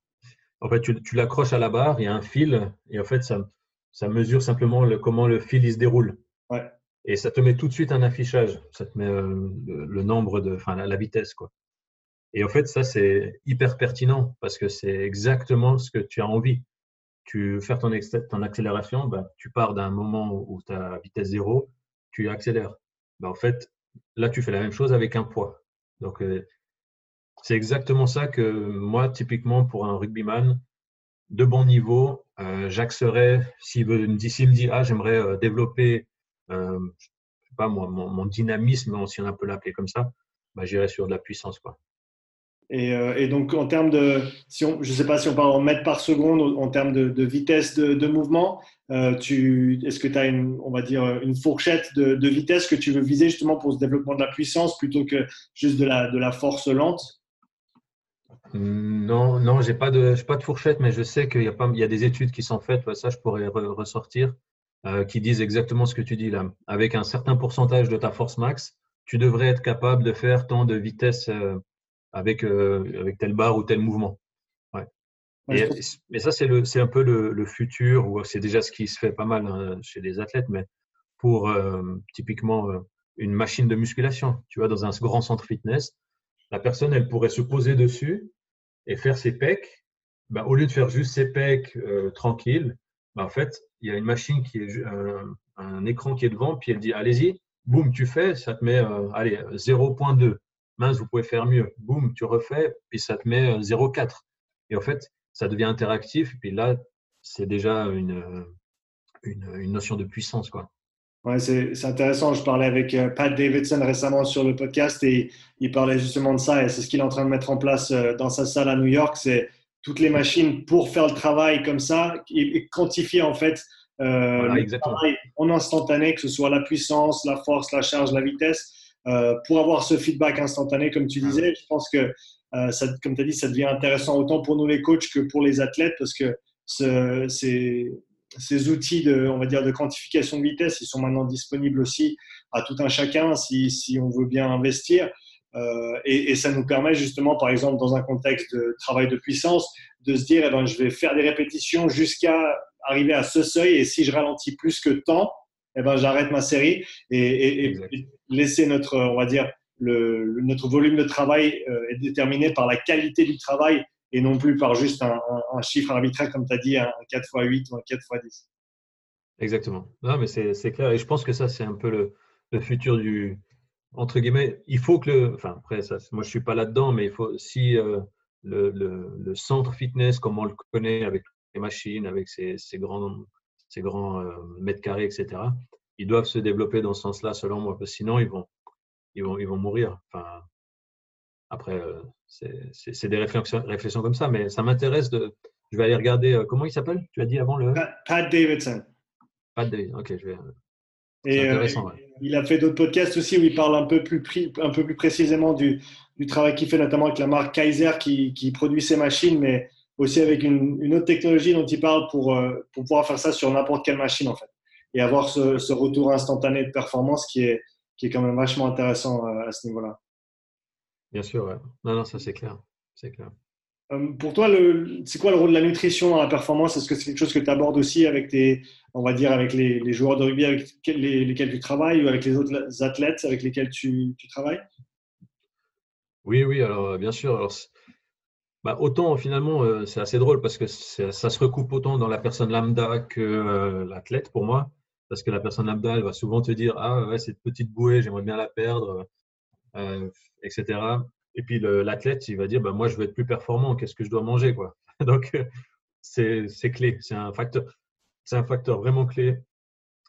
En fait, tu, l'accroches à la barre, il y a un fil, et en fait, ça, ça mesure simplement le, comment le fil il se déroule. Ouais. Et ça te met tout de suite un affichage. Ça te met euh, le, nombre de, enfin, la, vitesse, quoi. Et en fait, ça, c'est hyper pertinent parce que c'est exactement ce que tu as envie. Tu veux faire ton, accélération, bah, tu pars d'un moment où tu as vitesse zéro, tu accélères. Bah, en fait, là, tu fais la même chose avec un poids. Donc, euh, c'est exactement ça que moi, typiquement, pour un rugbyman de bon niveau, euh, j'axerais, s'il me, me dit, ah, j'aimerais euh, développer, euh, sais pas moi, mon, dynamisme, si on peut l'appeler comme ça, bah, j'irais sur de la puissance. Quoi. Et, euh, et, donc, en termes de, si on, je ne sais pas si on parle en mètres par seconde, en termes de, vitesse de, mouvement, est-ce que tu as une, on va dire, une fourchette de, vitesse que tu veux viser justement pour ce développement de la puissance plutôt que juste de la, de la force lente? Non, non, j'ai pas de, pas de fourchette, mais je sais qu'il y a pas, il y a des études qui sont faites. Ça, je pourrais ressortir, euh, qui disent exactement ce que tu dis là. Avec un certain pourcentage de ta force max, tu devrais être capable de faire tant de vitesse euh, avec euh, avec telle barre ou tel mouvement. Ouais. mais ça, c'est un peu le, futur, ou c'est déjà ce qui se fait pas mal hein, chez les athlètes, mais pour typiquement une machine de musculation, tu vois, dans un grand centre fitness, la personne, elle pourrait se poser dessus et faire ses pecs, bah, au lieu de faire juste ses pecs tranquilles, en fait, il y a une machine qui est un, écran qui est devant, puis elle dit allez-y, boum, tu fais, ça te met euh, allez 0.2. Mince, vous pouvez faire mieux. Boum, tu refais, puis ça te met 0.4. Euh, et en fait, ça devient interactif, puis là, c'est déjà une, une, une, notion de puissance. Quoi. Ouais, c'est intéressant. Je parlais avec euh, Pat Davidson récemment sur le podcast et il parlait justement de ça et c'est ce qu'il est en train de mettre en place euh, dans sa salle à New York. C'est toutes les machines pour faire le travail comme ça et, quantifier en fait euh, le travail en instantané, que ce soit la puissance, la force, la charge, la vitesse, euh, pour avoir ce feedback instantané, comme tu disais. Je pense que, euh, ça, comme tu as dit, ça devient intéressant autant pour nous les coachs que pour les athlètes parce que c'est ces outils de, on va dire, de quantification de vitesse, ils sont maintenant disponibles aussi à tout un chacun si, si on veut bien investir. Euh, et, et, ça nous permet justement, par exemple, dans un contexte de travail de puissance, de se dire, eh ben, je vais faire des répétitions jusqu'à arriver à ce seuil, et si je ralentis plus que temps, eh ben, j'arrête ma série et, et, laisser notre, on va dire, le, notre volume de travail euh, est déterminé par la qualité du travail et non plus par juste un, chiffre arbitraire, comme tu as dit, un 4 x 8 ou un 4 x 10. Exactement. Non, mais c'est clair. Et je pense que ça, c'est un peu le, le, futur du. Entre guillemets, il faut que le. Enfin, après, ça, moi, je ne suis pas là-dedans, mais il faut. Si euh, le, le, le, centre fitness, comme on le connaît, avec les machines, avec ses, grands, ses grands euh, mètres carrés, etc., ils doivent se développer dans ce sens-là, selon moi, parce que sinon, ils vont, ils vont, ils vont mourir. Enfin, après, euh, c'est des réflexions, réflexions, comme ça, mais ça m'intéresse de, je vais aller regarder. comment il s'appelle? Tu as dit avant le. Pat Davidson. Pat Davidson, ok, je vais. Et intéressant, il a fait d'autres podcasts aussi où il parle un peu plus, un peu plus précisément du, du travail qu'il fait, notamment avec la marque Kaiser qui, qui produit ses machines, mais aussi avec une, une, autre technologie dont il parle pour, pour pouvoir faire ça sur n'importe quelle machine en fait. Et avoir ce, ce, retour instantané de performance qui est, qui est quand même vachement intéressant à ce niveau-là. Bien sûr, ouais. Non, non, ça c'est clair. C'est clair. Euh, pour toi, c'est quoi le rôle de la nutrition dans la performance? Est-ce que c'est quelque chose que tu abordes aussi avec tes, on va dire, avec les, joueurs de rugby avec lesquels tu travailles ou avec les autres athlètes avec lesquels tu, travailles? Oui, oui, alors euh, bien sûr. Bah, autant finalement, euh, c'est assez drôle parce que ça se recoupe autant dans la personne lambda que l'athlète pour moi. Parce que la personne lambda, elle va souvent te dire Ah, ouais, cette petite bouée, j'aimerais bien la perdre, etc. Et puis l'athlète, il va dire bah, Moi, je veux être plus performant, qu'est-ce que je dois manger quoi. Donc, c'est clé. C'est un, facteur, un facteur vraiment clé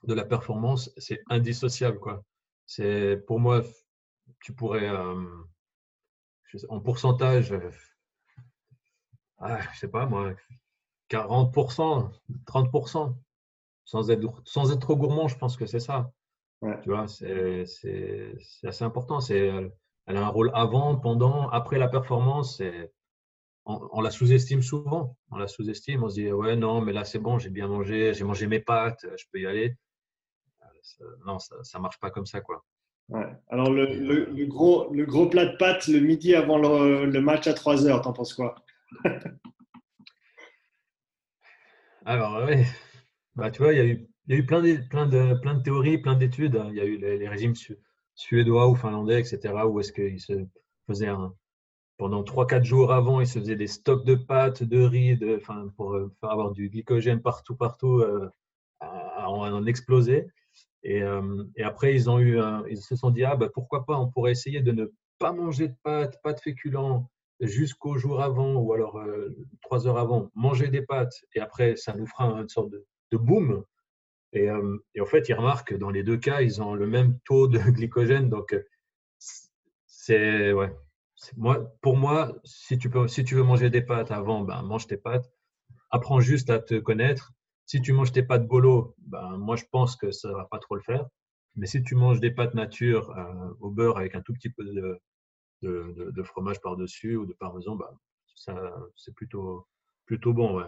de la performance. C'est indissociable. Quoi. Pour moi, tu pourrais, euh, en pourcentage, euh, ah, je sais pas moi, 40%, 30%, sans être, sans être trop gourmand, je pense que c'est ça. Tu vois, c'est assez important. C'est elle a un rôle avant, pendant, après la performance. On, la sous-estime souvent. On la sous-estime. On se dit ouais non, mais là c'est bon, j'ai bien mangé, j'ai mangé mes pâtes, je peux y aller. Euh, non, ça, ne marche pas comme ça quoi. Alors le, gros, le gros plat de pâtes le midi avant le, match à 3 heures, t'en penses quoi? Alors oui, bah, tu vois, il y a eu, y a eu plein, de, plein, de, plein de théories, plein d'études. Il y a eu les, les régimes suédois ou finlandais, etc., où est-ce qu'ils se faisaient un, pendant 3-4 jours avant, ils se faisaient des stocks de pâtes, de riz, de, enfin, pour euh, avoir du glycogène partout, partout, euh, à, en exploser. Et, euh, après, ils, se sont dit, ah, bah, pourquoi pas, on pourrait essayer de ne pas manger de pâtes, pas de féculents, jusqu'au jour avant, ou alors trois heures avant, manger des pâtes, et après, ça nous fera une sorte de, de boom et, euh, en fait, ils remarquent que dans les deux cas, ils ont le même taux de glycogène. Donc, euh, c'est ouais. Moi, pour moi, si tu, peux, si tu veux manger des pâtes avant, ben, mange tes pâtes. Apprends juste à te connaître. Si tu manges tes pâtes bolo, ben, moi, je pense que ça ne va pas trop le faire. Mais si tu manges des pâtes nature euh, au beurre avec un tout petit peu de, fromage par-dessus ou de parmesan, ben, c'est plutôt, plutôt bon.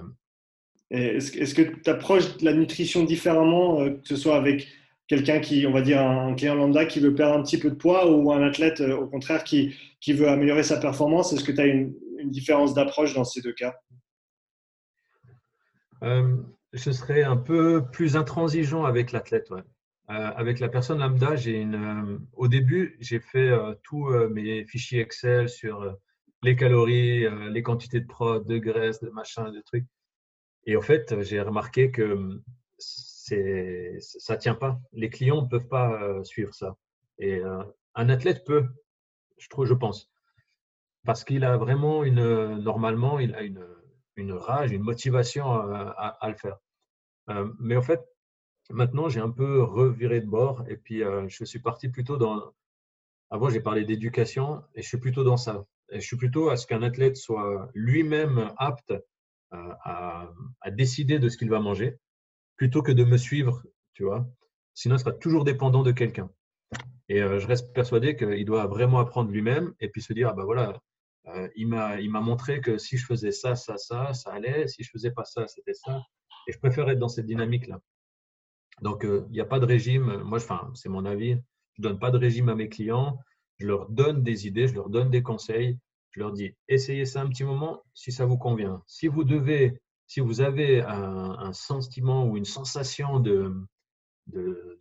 Est-ce que tu approches la nutrition différemment, euh, que ce soit avec quelqu'un qui, on va dire, un client lambda qui veut perdre un petit peu de poids ou un athlète, euh, au contraire, qui, qui veut améliorer sa performance Est-ce que tu as une, différence d'approche dans ces deux cas? Euh, Je serais un peu plus intransigeant avec l'athlète. avec la personne lambda, j'ai une, au début, j'ai fait tous mes fichiers Excel sur les calories, les quantités de prod, de graisse, de machin, de trucs. Et en fait, j'ai remarqué que ça ne tient pas. Les clients ne peuvent pas euh, suivre ça. Et euh, un athlète peut, je trouve, je pense. Parce qu'il a vraiment une, normalement, il a une, rage, une motivation à, le faire. Euh, mais en fait, maintenant, j'ai un peu reviré de bord et puis je suis parti plutôt dans. Avant, j'ai parlé d'éducation et je suis plutôt dans ça. Je suis plutôt à ce qu'un athlète soit lui-même apte à, décider de ce qu'il va manger plutôt que de me suivre, tu vois. Sinon, il sera toujours dépendant de quelqu'un. Et euh, je reste persuadé qu'il doit vraiment apprendre lui-même et puis se dire, ah ben voilà, euh, il m'a montré que si je faisais ça, ça, ça, ça allait. Si je faisais pas ça, c'était ça. Et je préfère être dans cette dynamique-là. Donc, euh, il n'y a pas de régime. Moi, enfin, c'est mon avis. Je donne pas de régime à mes clients. Je leur donne des idées, je leur donne des conseils je leur dis, essayez ça un petit moment si ça vous convient. Si vous devez, si vous avez un, sentiment ou une sensation de,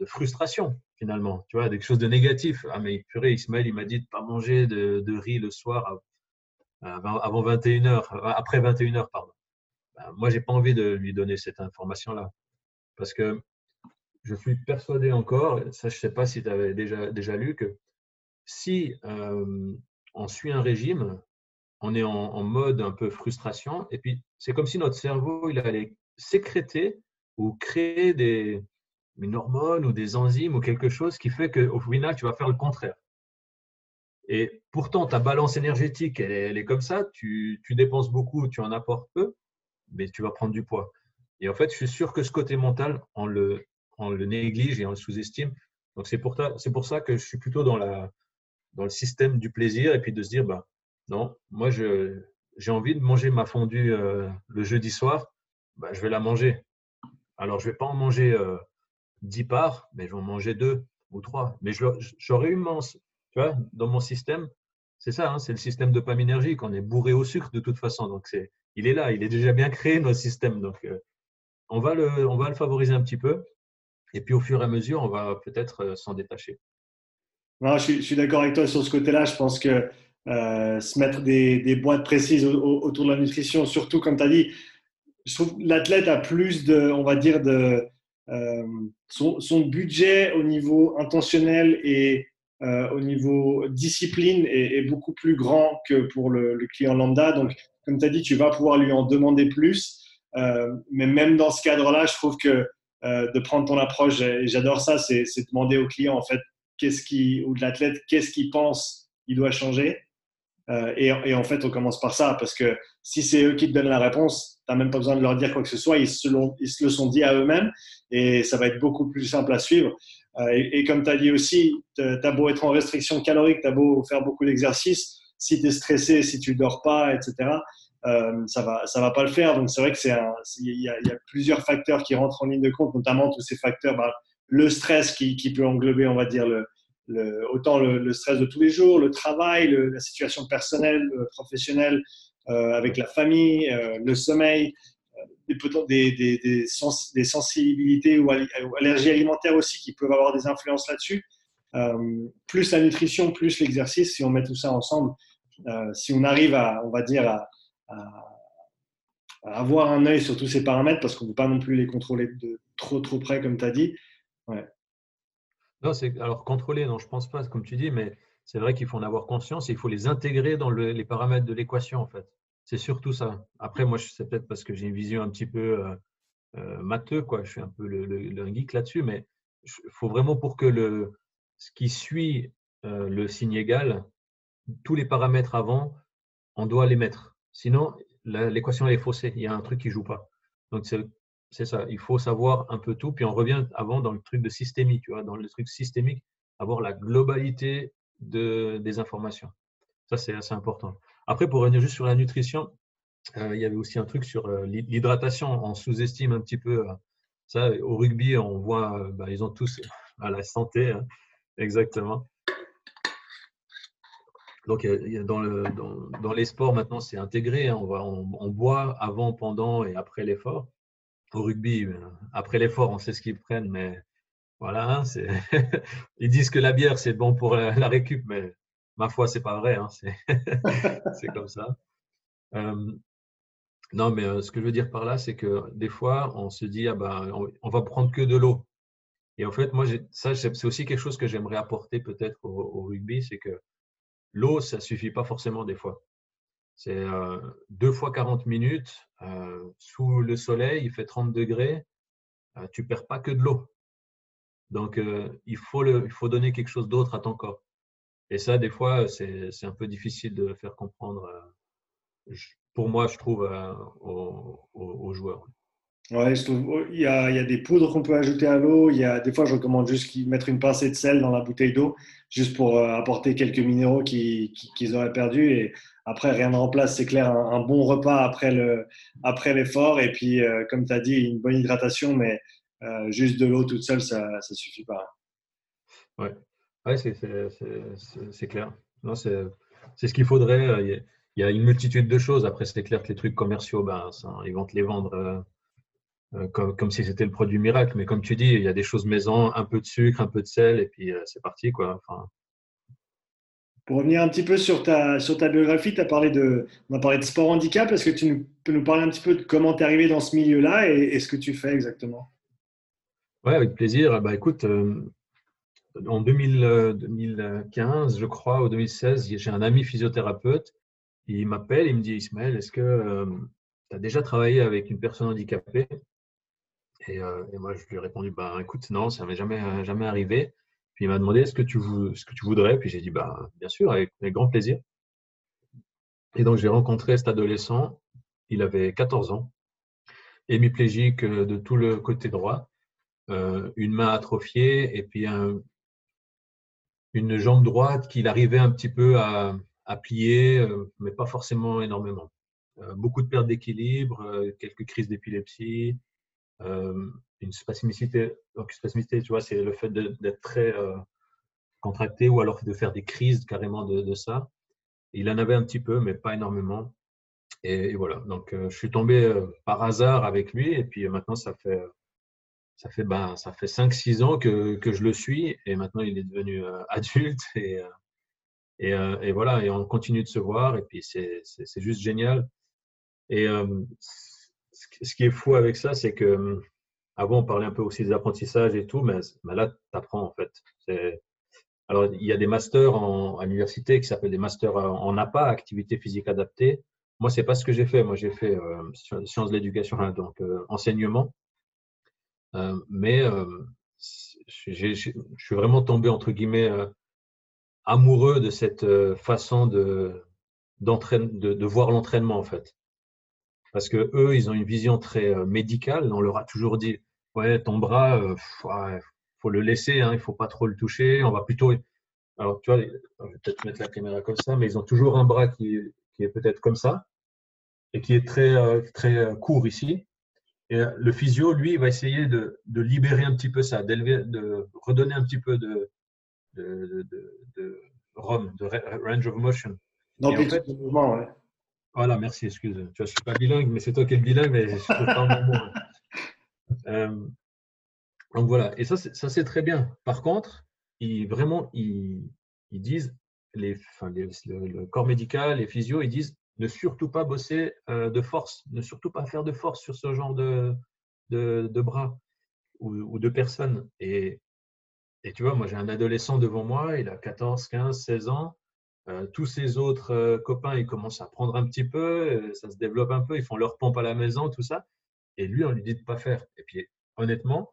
frustration, finalement, tu vois, quelque chose de négatif. Ah, mais purée, Ismaël, il m'a dit de ne pas manger de, riz le soir avant 21h, après 21h, pardon. Ben, moi, j'ai pas envie de lui donner cette information-là. Parce que je suis persuadé encore, ça je ne sais pas si tu avais déjà, déjà lu, que si euh, on suit un régime, on est en, mode un peu frustration, et puis c'est comme si notre cerveau il allait sécréter ou créer des une hormone ou des enzymes ou quelque chose qui fait qu'au final tu vas faire le contraire. Et pourtant ta balance énergétique elle est, comme ça, tu, dépenses beaucoup, tu en apportes peu, mais tu vas prendre du poids. Et en fait, je suis sûr que ce côté mental, on le, on le néglige et on le sous-estime. Donc, c'est pour, pour ça que je suis plutôt dans, la, dans le système du plaisir et puis de se dire, bah, non, moi, j'ai envie de manger ma fondue euh, le jeudi soir, bah, je vais la manger. Alors, je ne vais pas en manger euh, 10 parts, mais je vais en manger deux ou trois. Mais j'aurais eu mon, tu vois, dans mon système, c'est ça, hein, c'est le système de dopaminergique. On est bourré au sucre de toute façon. Donc, c'est, il est là, il est déjà bien créé, notre système. Donc, euh, on, va le, on va le favoriser un petit peu. Et puis, au fur et à mesure, on va peut-être euh, s'en détacher. Je suis, d'accord avec toi sur ce côté-là. Je pense que euh, se mettre des, boîtes précises autour de la nutrition, surtout comme tu as dit, je trouve l'athlète a plus de, on va dire, de, son, son, budget au niveau intentionnel et euh, au niveau discipline est, beaucoup plus grand que pour le, client lambda. Donc, comme tu as dit, tu vas pouvoir lui en demander plus. Euh, mais même dans ce cadre-là, je trouve que euh, de prendre ton approche, et j'adore ça, c'est demander au client, en fait, ou de l'athlète, qu'est-ce qu'il pense il doit changer. Et, et, en fait, on commence par ça, parce que si c'est eux qui te donnent la réponse, tu n'as même pas besoin de leur dire quoi que ce soit, ils se, le sont dit à eux-mêmes, et ça va être beaucoup plus simple à suivre. Euh, et, comme tu as dit aussi, tu as beau être en restriction calorique, tu as beau faire beaucoup d'exercices, si tu es stressé, si tu dors pas, etc., euh, ça va ça va pas le faire. Donc c'est vrai que il y, a plusieurs facteurs qui rentrent en ligne de compte, notamment tous ces facteurs, bah, le stress qui, qui, peut englober, on va dire le, autant le, stress de tous les jours, le travail, la situation personnelle, professionnelle euh, avec la famille, le sommeil, des, sensibilités ou allergies alimentaires aussi qui peuvent avoir des influences là-dessus. Euh, plus la nutrition, plus l'exercice, si on met tout ça ensemble, euh, si on arrive à, on va dire, avoir un œil sur tous ces paramètres, parce qu'on ne peut pas non plus les contrôler de trop trop près, comme tu as dit. Non, c'est alors contrôler, non, je pense pas, comme tu dis, mais c'est vrai qu'il faut en avoir conscience et il faut les intégrer dans les paramètres de l'équation, en fait. C'est surtout ça. Après, moi, c'est peut-être parce que j'ai une vision un petit peu euh, euh matheux, quoi. Je suis un peu le, geek là-dessus, mais il faut vraiment pour que le, ce qui suit euh, le signe égal, tous les paramètres avant, on doit les mettre. Sinon, l'équation est faussée. Il y a un truc qui ne joue pas. Donc, c'est ça. Il faut savoir un peu tout. Puis on revient avant dans le truc de systémique, tu vois, dans le truc systémique, avoir la globalité de, des informations. Ça, c'est assez important. Après, pour revenir juste sur la nutrition, euh, il y avait aussi un truc sur euh, l'hydratation. On sous-estime un petit peu euh, ça. Au rugby, on voit, bah, ils ont tous à la santé, hein, exactement. Donc, dans, le, dans, les sports, maintenant, c'est intégré. Hein. on, boit avant, pendant et après l'effort. Au rugby, après l'effort, on sait ce qu'ils prennent, mais voilà, hein, ils disent que la bière, c'est bon pour la, récup, mais ma foi, c'est pas vrai, hein, c'est comme ça. Euh, non, mais euh, ce que je veux dire par là, c'est que des fois, on se dit, ah ben, on, va prendre que de l'eau. Et en fait, moi, ça, c'est aussi quelque chose que j'aimerais apporter peut-être au, rugby, c'est que l'eau, ça suffit pas forcément des fois. C'est euh, deux fois 40 minutes sous le soleil, il fait 30 degrés, tu perds pas que de l'eau. Donc, il, faut le, il faut donner quelque chose d'autre à ton corps. Et ça, des fois, c'est un peu difficile de faire comprendre, euh, pour moi, je trouve, euh, aux, joueurs. Ouais, je trouve, oh, il, y a, il y a des poudres qu'on peut ajouter à l'eau. Il y a, des fois, je recommande juste mettre une pincée de sel dans la bouteille d'eau, juste pour euh, apporter quelques minéraux qu'ils auraient perdus. Et après, rien ne remplace, c'est clair, un, bon repas après l'effort. Après et puis, comme tu as dit, une bonne hydratation, mais juste de l'eau toute seule, ça ne suffit pas. Ouais. Oui, c'est clair. C'est ce qu'il faudrait. Euh, il y a une multitude de choses. Après, c'est clair que les trucs commerciaux, ben, ils vont te les vendre euh, euh, comme, comme, si c'était le produit miracle. Mais comme tu dis, il y a des choses maison, un peu de sucre, un peu de sel, et puis c'est parti. Quoi. Enfin, pour revenir un petit peu sur ta, sur ta biographie, as parlé de, on a parlé de sport handicap. Est-ce que tu peux nous parler un petit peu de comment tu es arrivé dans ce milieu-là et, et, ce que tu fais exactement? Oui, avec plaisir. Bah, écoute, en 2015, je crois, ou 2016, j'ai un ami physiothérapeute. Il m'appelle, il me dit Ismaël, est-ce que euh, tu as déjà travaillé avec une personne handicapée? Euh, et, moi, je lui ai répondu bah, écoute, non, ça m'est jamais, jamais arrivé. Puis il m'a demandé est-ce que, tu, que tu voudrais? Puis j'ai dit bah, bien sûr, avec, grand plaisir. Et donc, j'ai rencontré cet adolescent. Il avait 14 ans. hémiplégique de tout le côté droit, une main atrophiée et puis une jambe droite qu'il arrivait un petit peu à plier, mais pas forcément énormément. beaucoup de pertes d'équilibre, quelques crises d'épilepsie, une spasmicité. Donc, spasmicité, tu vois, c'est le fait d'être très contracté ou alors de faire des crises carrément de, ça. Il en avait un petit peu, mais pas énormément. Et, voilà, donc je suis tombé par hasard avec lui et puis maintenant ça fait ça fait ben, fait 5-6 ans que, que, je le suis et maintenant il est devenu adulte et, et, et, voilà et on continue de se voir et puis c'est juste génial. Et ce qui est fou avec ça, c'est que avant on parlait un peu aussi des apprentissages et tout, mais, là tu apprends en fait. Alors, il y a des masters à l'université qui s'appellent des masters en APA, activité physique adaptée. Moi, c'est pas ce que j'ai fait. Moi, j'ai fait euh, sciences de l'éducation, hein, donc euh, enseignement. Euh, mais je suis vraiment tombé, entre guillemets, amoureux de cette façon de, de, voir l'entraînement, en fait. Parce que eux, ils ont une vision très médicale. On leur a toujours dit, ouais, ton bras, faut le laisser, hein, il faut pas trop le toucher. On va plutôt. Alors, tu vois, je vais peut-être mettre la caméra comme ça, mais ils ont toujours un bras qui, est peut-être comme ça et qui est très, euh, très euh, court ici. Et euh, le physio, lui, va essayer de, libérer un petit peu ça, de redonner un petit peu de, de, de, de ROM, de range of motion. Donc, en fait, mouvement, ouais. Voilà, merci, excuse. Tu vois, je ne suis pas bilingue, mais c'est toi qui es bilingue, mais je ne suis pas un bon mot. Donc voilà, et ça, c'est très bien. Par contre, ils, vraiment, ils, disent, les, enfin, le, corps médical, les physios, ils disent ne surtout pas bosser euh, de force, ne surtout pas faire de force sur ce genre de, de, bras ou, de personnes. Et, et tu vois, moi j'ai un adolescent devant moi, il a 14, 15, 16 ans. Euh, tous ses autres euh, copains, ils commencent à prendre un petit peu, ça se développe un peu, ils font leur pompe à la maison, tout ça. Et lui, on lui dit de pas faire. Et puis, honnêtement,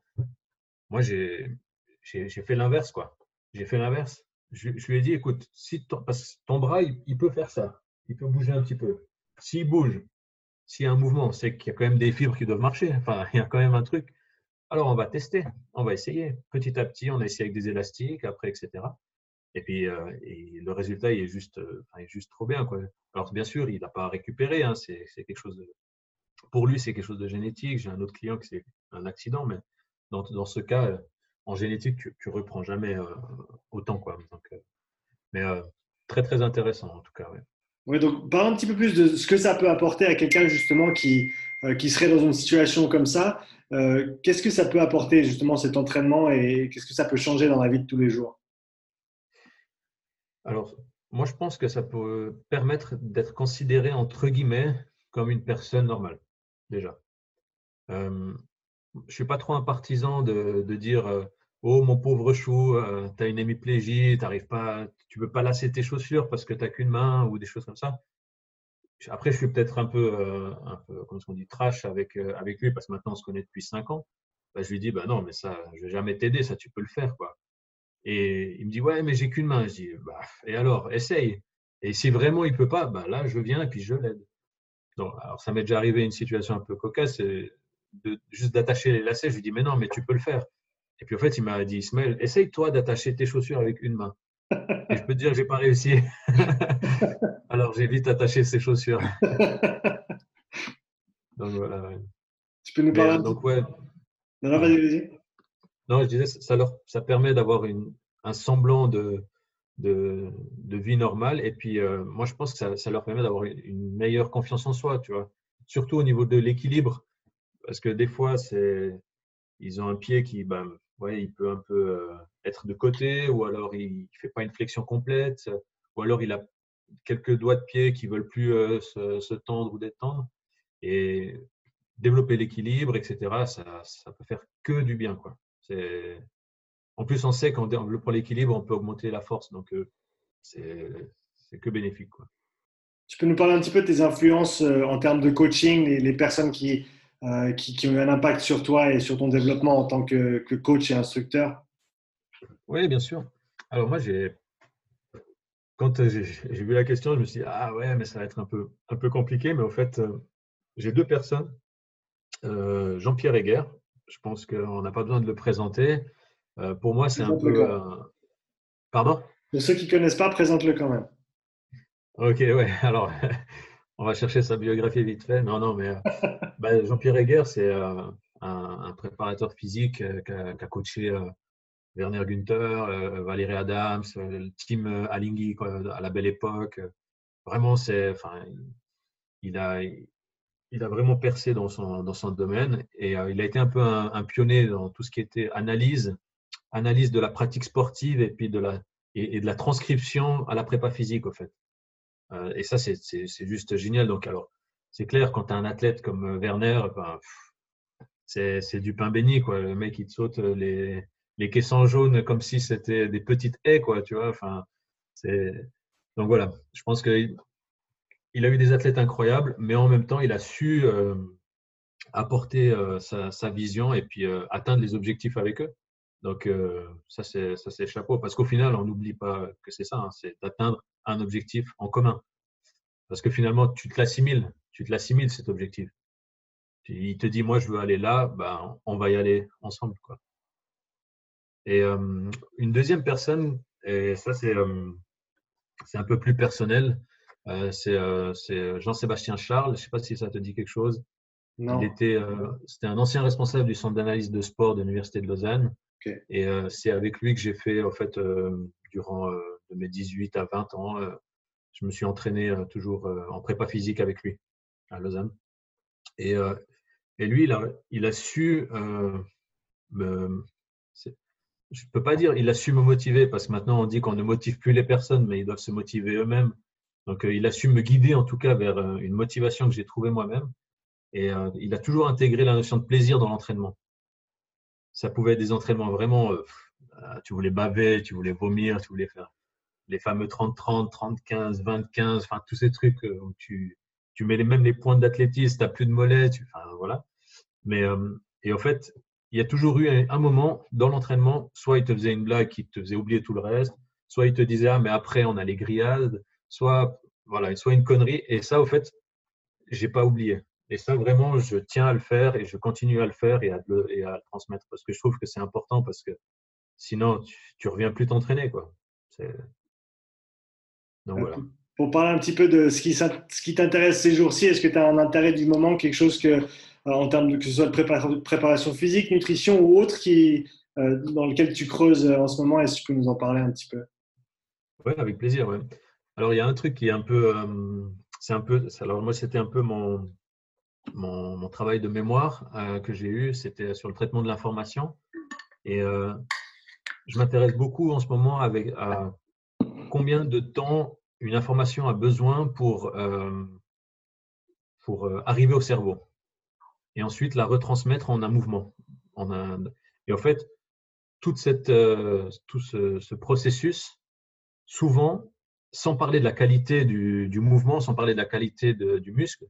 moi, j'ai fait l'inverse, quoi. J'ai fait l'inverse. Je, lui ai dit, écoute, si ton, parce ton bras, il, peut faire ça. Il peut bouger un petit peu. S'il bouge, s'il y a un mouvement, c'est qu'il y a quand même des fibres qui doivent marcher. Enfin, il y a quand même un truc. Alors, on va tester. On va essayer. Petit à petit, on a essayé avec des élastiques, après, etc. Et puis, euh, le résultat, il est juste, euh, est juste trop bien. Quoi. Alors, bien sûr, il n'a pas récupéré. Hein, c'est quelque chose pour lui, c'est quelque chose de génétique. J'ai un autre client qui c'est un accident, mais dans, dans ce cas, euh, en génétique, tu, ne reprends jamais autant. Quoi. Donc, mais très, très intéressant en tout cas. Oui, donc parle un petit peu plus de ce que ça peut apporter à quelqu'un justement qui, qui serait dans une situation comme ça. qu'est-ce que ça peut apporter justement cet entraînement et qu'est-ce que ça peut changer dans la vie de tous les jours? Alors, moi je pense que ça peut permettre d'être considéré entre guillemets comme une personne normale, déjà je suis pas trop un partisan de, dire euh, Oh, mon pauvre chou, euh, tu as une hémiplégie, tu pas, tu peux pas lasser tes chaussures parce que tu n'as qu'une main ou des choses comme ça. Après, je suis peut-être un peu, euh, un peu comme on dit, trash avec, avec lui parce que maintenant on se connaît depuis cinq ans. Bah, je lui dis bah Non, mais ça, je vais jamais t'aider, ça, tu peux le faire. Quoi. Et il me dit Ouais, mais j'ai qu'une main. Je dis bah, Et alors, essaye. Et si vraiment il peut pas, bah, là, je viens et puis je l'aide. alors, ça m'est déjà arrivé une situation un peu cocasse de, juste d'attacher les lacets. Je lui dis, mais non, mais tu peux le faire. Et puis en fait, il m'a dit, Ismaël, essaye toi d'attacher tes chaussures avec une main. Et je peux te dire, j'ai pas réussi. Alors j'ai vite attaché ses chaussures. donc voilà. Tu peux nous parler euh, Donc ouais. Non, non, vas-y, vas-y. Non, je disais, ça, leur, ça permet d'avoir un semblant de, de, vie normale. Et puis, euh, moi, je pense que ça, ça leur permet d'avoir une meilleure confiance en soi, tu vois. Surtout au niveau de l'équilibre. Parce que des fois, ils ont un pied qui, ben, ouais, il peut un peu euh, être de côté, ou alors il ne fait pas une flexion complète, ou alors il a quelques doigts de pied qui veulent plus euh, se, tendre ou détendre. Et développer l'équilibre, etc., ça, ça peut faire que du bien. Quoi. En plus, on sait qu'en développant l'équilibre, on peut augmenter la force. Donc, euh, c'est, que bénéfique. Quoi. Tu peux nous parler un petit peu de tes influences en termes de coaching, les, les personnes qui, euh, qui, ont eu un impact sur toi et sur ton développement en tant que, coach et instructeur? Oui, bien sûr. Alors moi, j'ai quand j'ai vu la question, je me suis dit, ah ouais, mais ça va être un peu, un peu compliqué. Mais en fait, euh, j'ai deux personnes Jean-Pierre Heger. Je pense qu'on n'a pas besoin de le présenter. pour moi, c'est un peu. Pardon? Pour ceux qui ne connaissent pas, présente-le quand même. Ok, ouais. Alors, on va chercher sa biographie vite fait. Non, non, mais bah, Jean-Pierre Heger, c'est un, préparateur physique qui a, coaché Werner Günther, Valérie Adams, le team Alinghi à la belle époque. Vraiment, c'est, enfin, il a, il a vraiment percé dans son, dans son domaine et il a été un peu un, pionnier dans tout ce qui était analyse, analyse de la pratique sportive et puis de la, et, de la transcription à la prépa physique, au fait. et ça, c'est juste génial. Donc, alors, c'est clair, quand tu as un athlète comme Werner, ben, c'est du pain béni. Quoi. Le mec, il te saute les, les caissons jaunes comme si c'était des petites haies. Quoi, tu vois enfin, Donc voilà, je pense qu'il il a eu des athlètes incroyables, mais en même temps, il a su euh, apporter euh, sa, vision et puis euh, atteindre les objectifs avec eux. Donc ça, c'est chapeau. Parce qu'au final, on n'oublie pas que c'est ça, hein, c'est d'atteindre un objectif en commun. Parce que finalement, tu te l'assimiles, tu te l'assimiles cet objectif il te dit, moi, je veux aller là, ben, on va y aller ensemble. Et une deuxième personne, et ça, c'est un peu plus personnel, c'est Jean-Sébastien Charles. Je ne sais pas si ça te dit quelque chose. Il était, c'était un ancien responsable du centre d'analyse de sport de l'Université de Lausanne. Et c'est avec lui que j'ai fait, en fait, durant de mes 18 à 20 ans, je me suis entraîné toujours en prépa physique avec lui à Lausanne. Et et lui, il a, il a su euh, me, je ne peux pas dire il a su me motiver parce que maintenant on dit qu'on ne motive plus les personnes, mais ils doivent se motiver eux-mêmes. Donc euh, il a su me guider en tout cas vers euh, une motivation que j'ai trouvée moi-même. Et il a toujours intégré la notion de plaisir dans l'entraînement. Ça pouvait être des entraînements vraiment, tu voulais baver, tu voulais vomir, tu voulais faire les fameux 30-30, 30-15, 20-15, enfin tous ces trucs où tu, tu mets même les points d'athlétisme, tu n'as plus de mollets, tu, enfin voilà. Mais, euh, et en fait, il y a toujours eu un, moment dans l'entraînement, soit il te faisait une blague qui te faisait oublier tout le reste, soit il te disait, ah, mais après, on a les grillades, soit, voilà, soit une connerie. Et ça, au fait, j'ai pas oublié. Et ça, vraiment, je tiens à le faire et je continue à le faire et à le, et à transmettre parce que je trouve que c'est important parce que sinon, tu, ne reviens plus t'entraîner, quoi. Donc voilà pour parler un petit peu de ce qui, ce qui t'intéresse ces jours-ci, est-ce que tu as un intérêt du moment, quelque chose que, euh, en termes de que ce soit de préparation physique, nutrition ou autre, qui, euh, dans lequel tu creuses euh, en ce moment Est-ce que tu peux nous en parler un petit peu? Oui, avec plaisir. Ouais. Alors, il y a un truc qui est un peu. c'est un peu alors, moi, c'était un peu mon, mon, travail de mémoire que j'ai eu. C'était sur le traitement de l'information. Et je m'intéresse beaucoup en ce moment avec, à combien de temps une information a besoin pour, euh, pour euh, arriver au cerveau et ensuite la retransmettre en un mouvement. En un... Et en fait, toute cette, euh, tout ce, processus, souvent, sans parler de la qualité du, du mouvement, sans parler de la qualité du muscle,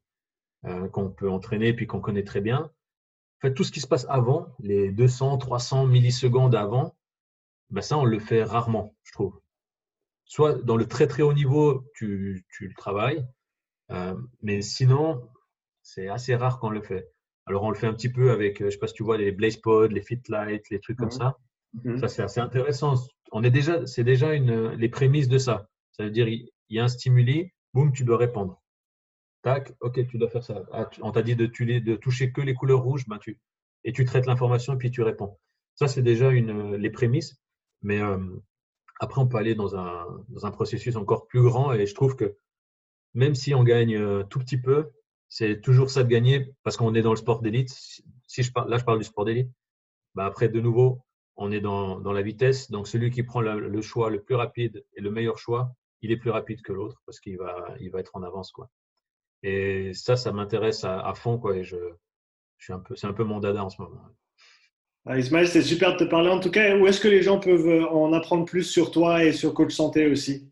qu'on peut entraîner puis qu'on connaît très bien, en fait, tout ce qui se passe avant, les 200, 300 millisecondes avant, ben ça, on le fait rarement, je trouve soit dans le très très haut niveau, tu, le travailles, euh, mais sinon, c'est assez rare qu'on le fait. Alors, on le fait un petit peu avec, euh, je ne sais pas si tu vois, les Blaze Pods, les Fitlight, les trucs comme ça. Mhm. Ça, c'est assez intéressant. On est déjà, c'est déjà une, les prémices de ça. Ça veut dire, il y a un stimuli, boum, tu dois répondre. Tac, ok, tu dois faire ça. Ah, on t'a dit de, toucher que les couleurs rouges, ben tu, et tu traites l'information et puis tu réponds. Ça, c'est déjà une, les prémices. Mais euh, après, on peut aller dans un, dans un, processus encore plus grand et je trouve que même si on gagne euh, tout petit peu, c'est toujours ça de gagner parce qu'on est dans le sport d'élite. Si je parle, là, je parle du sport d'élite. Bah après, de nouveau, on est dans, dans la vitesse. Donc, celui qui prend le, choix le plus rapide et le meilleur choix, il est plus rapide que l'autre parce qu'il va, il va être en avance. Quoi. Et ça, ça m'intéresse à, à, fond. Quoi, et je, je suis un peu, c'est un peu mon dada en ce moment. Ah, Ismaël, c'était super de te parler. En tout cas, où est-ce que les gens peuvent euh, en apprendre plus sur toi et sur Coach Santé aussi?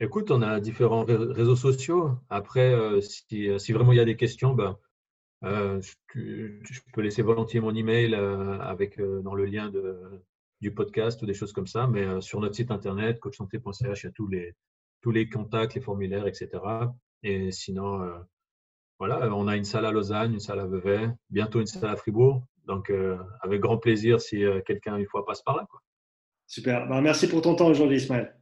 Écoute, on a différents réseaux sociaux. Après, euh, euh, si, vraiment il y a des questions, ben, je, peux laisser volontiers mon email avec, dans le lien du podcast ou des choses comme ça. Mais sur notre site internet, coachsanté.ch, il y a tous les, tous les contacts, les formulaires, etc. Et sinon, voilà, on a une salle à Lausanne, une salle à Vevey, bientôt une salle à Fribourg. Donc, avec grand plaisir si quelqu'un une fois passe par là. Super. Ben, merci pour ton temps aujourd'hui, Ismaël.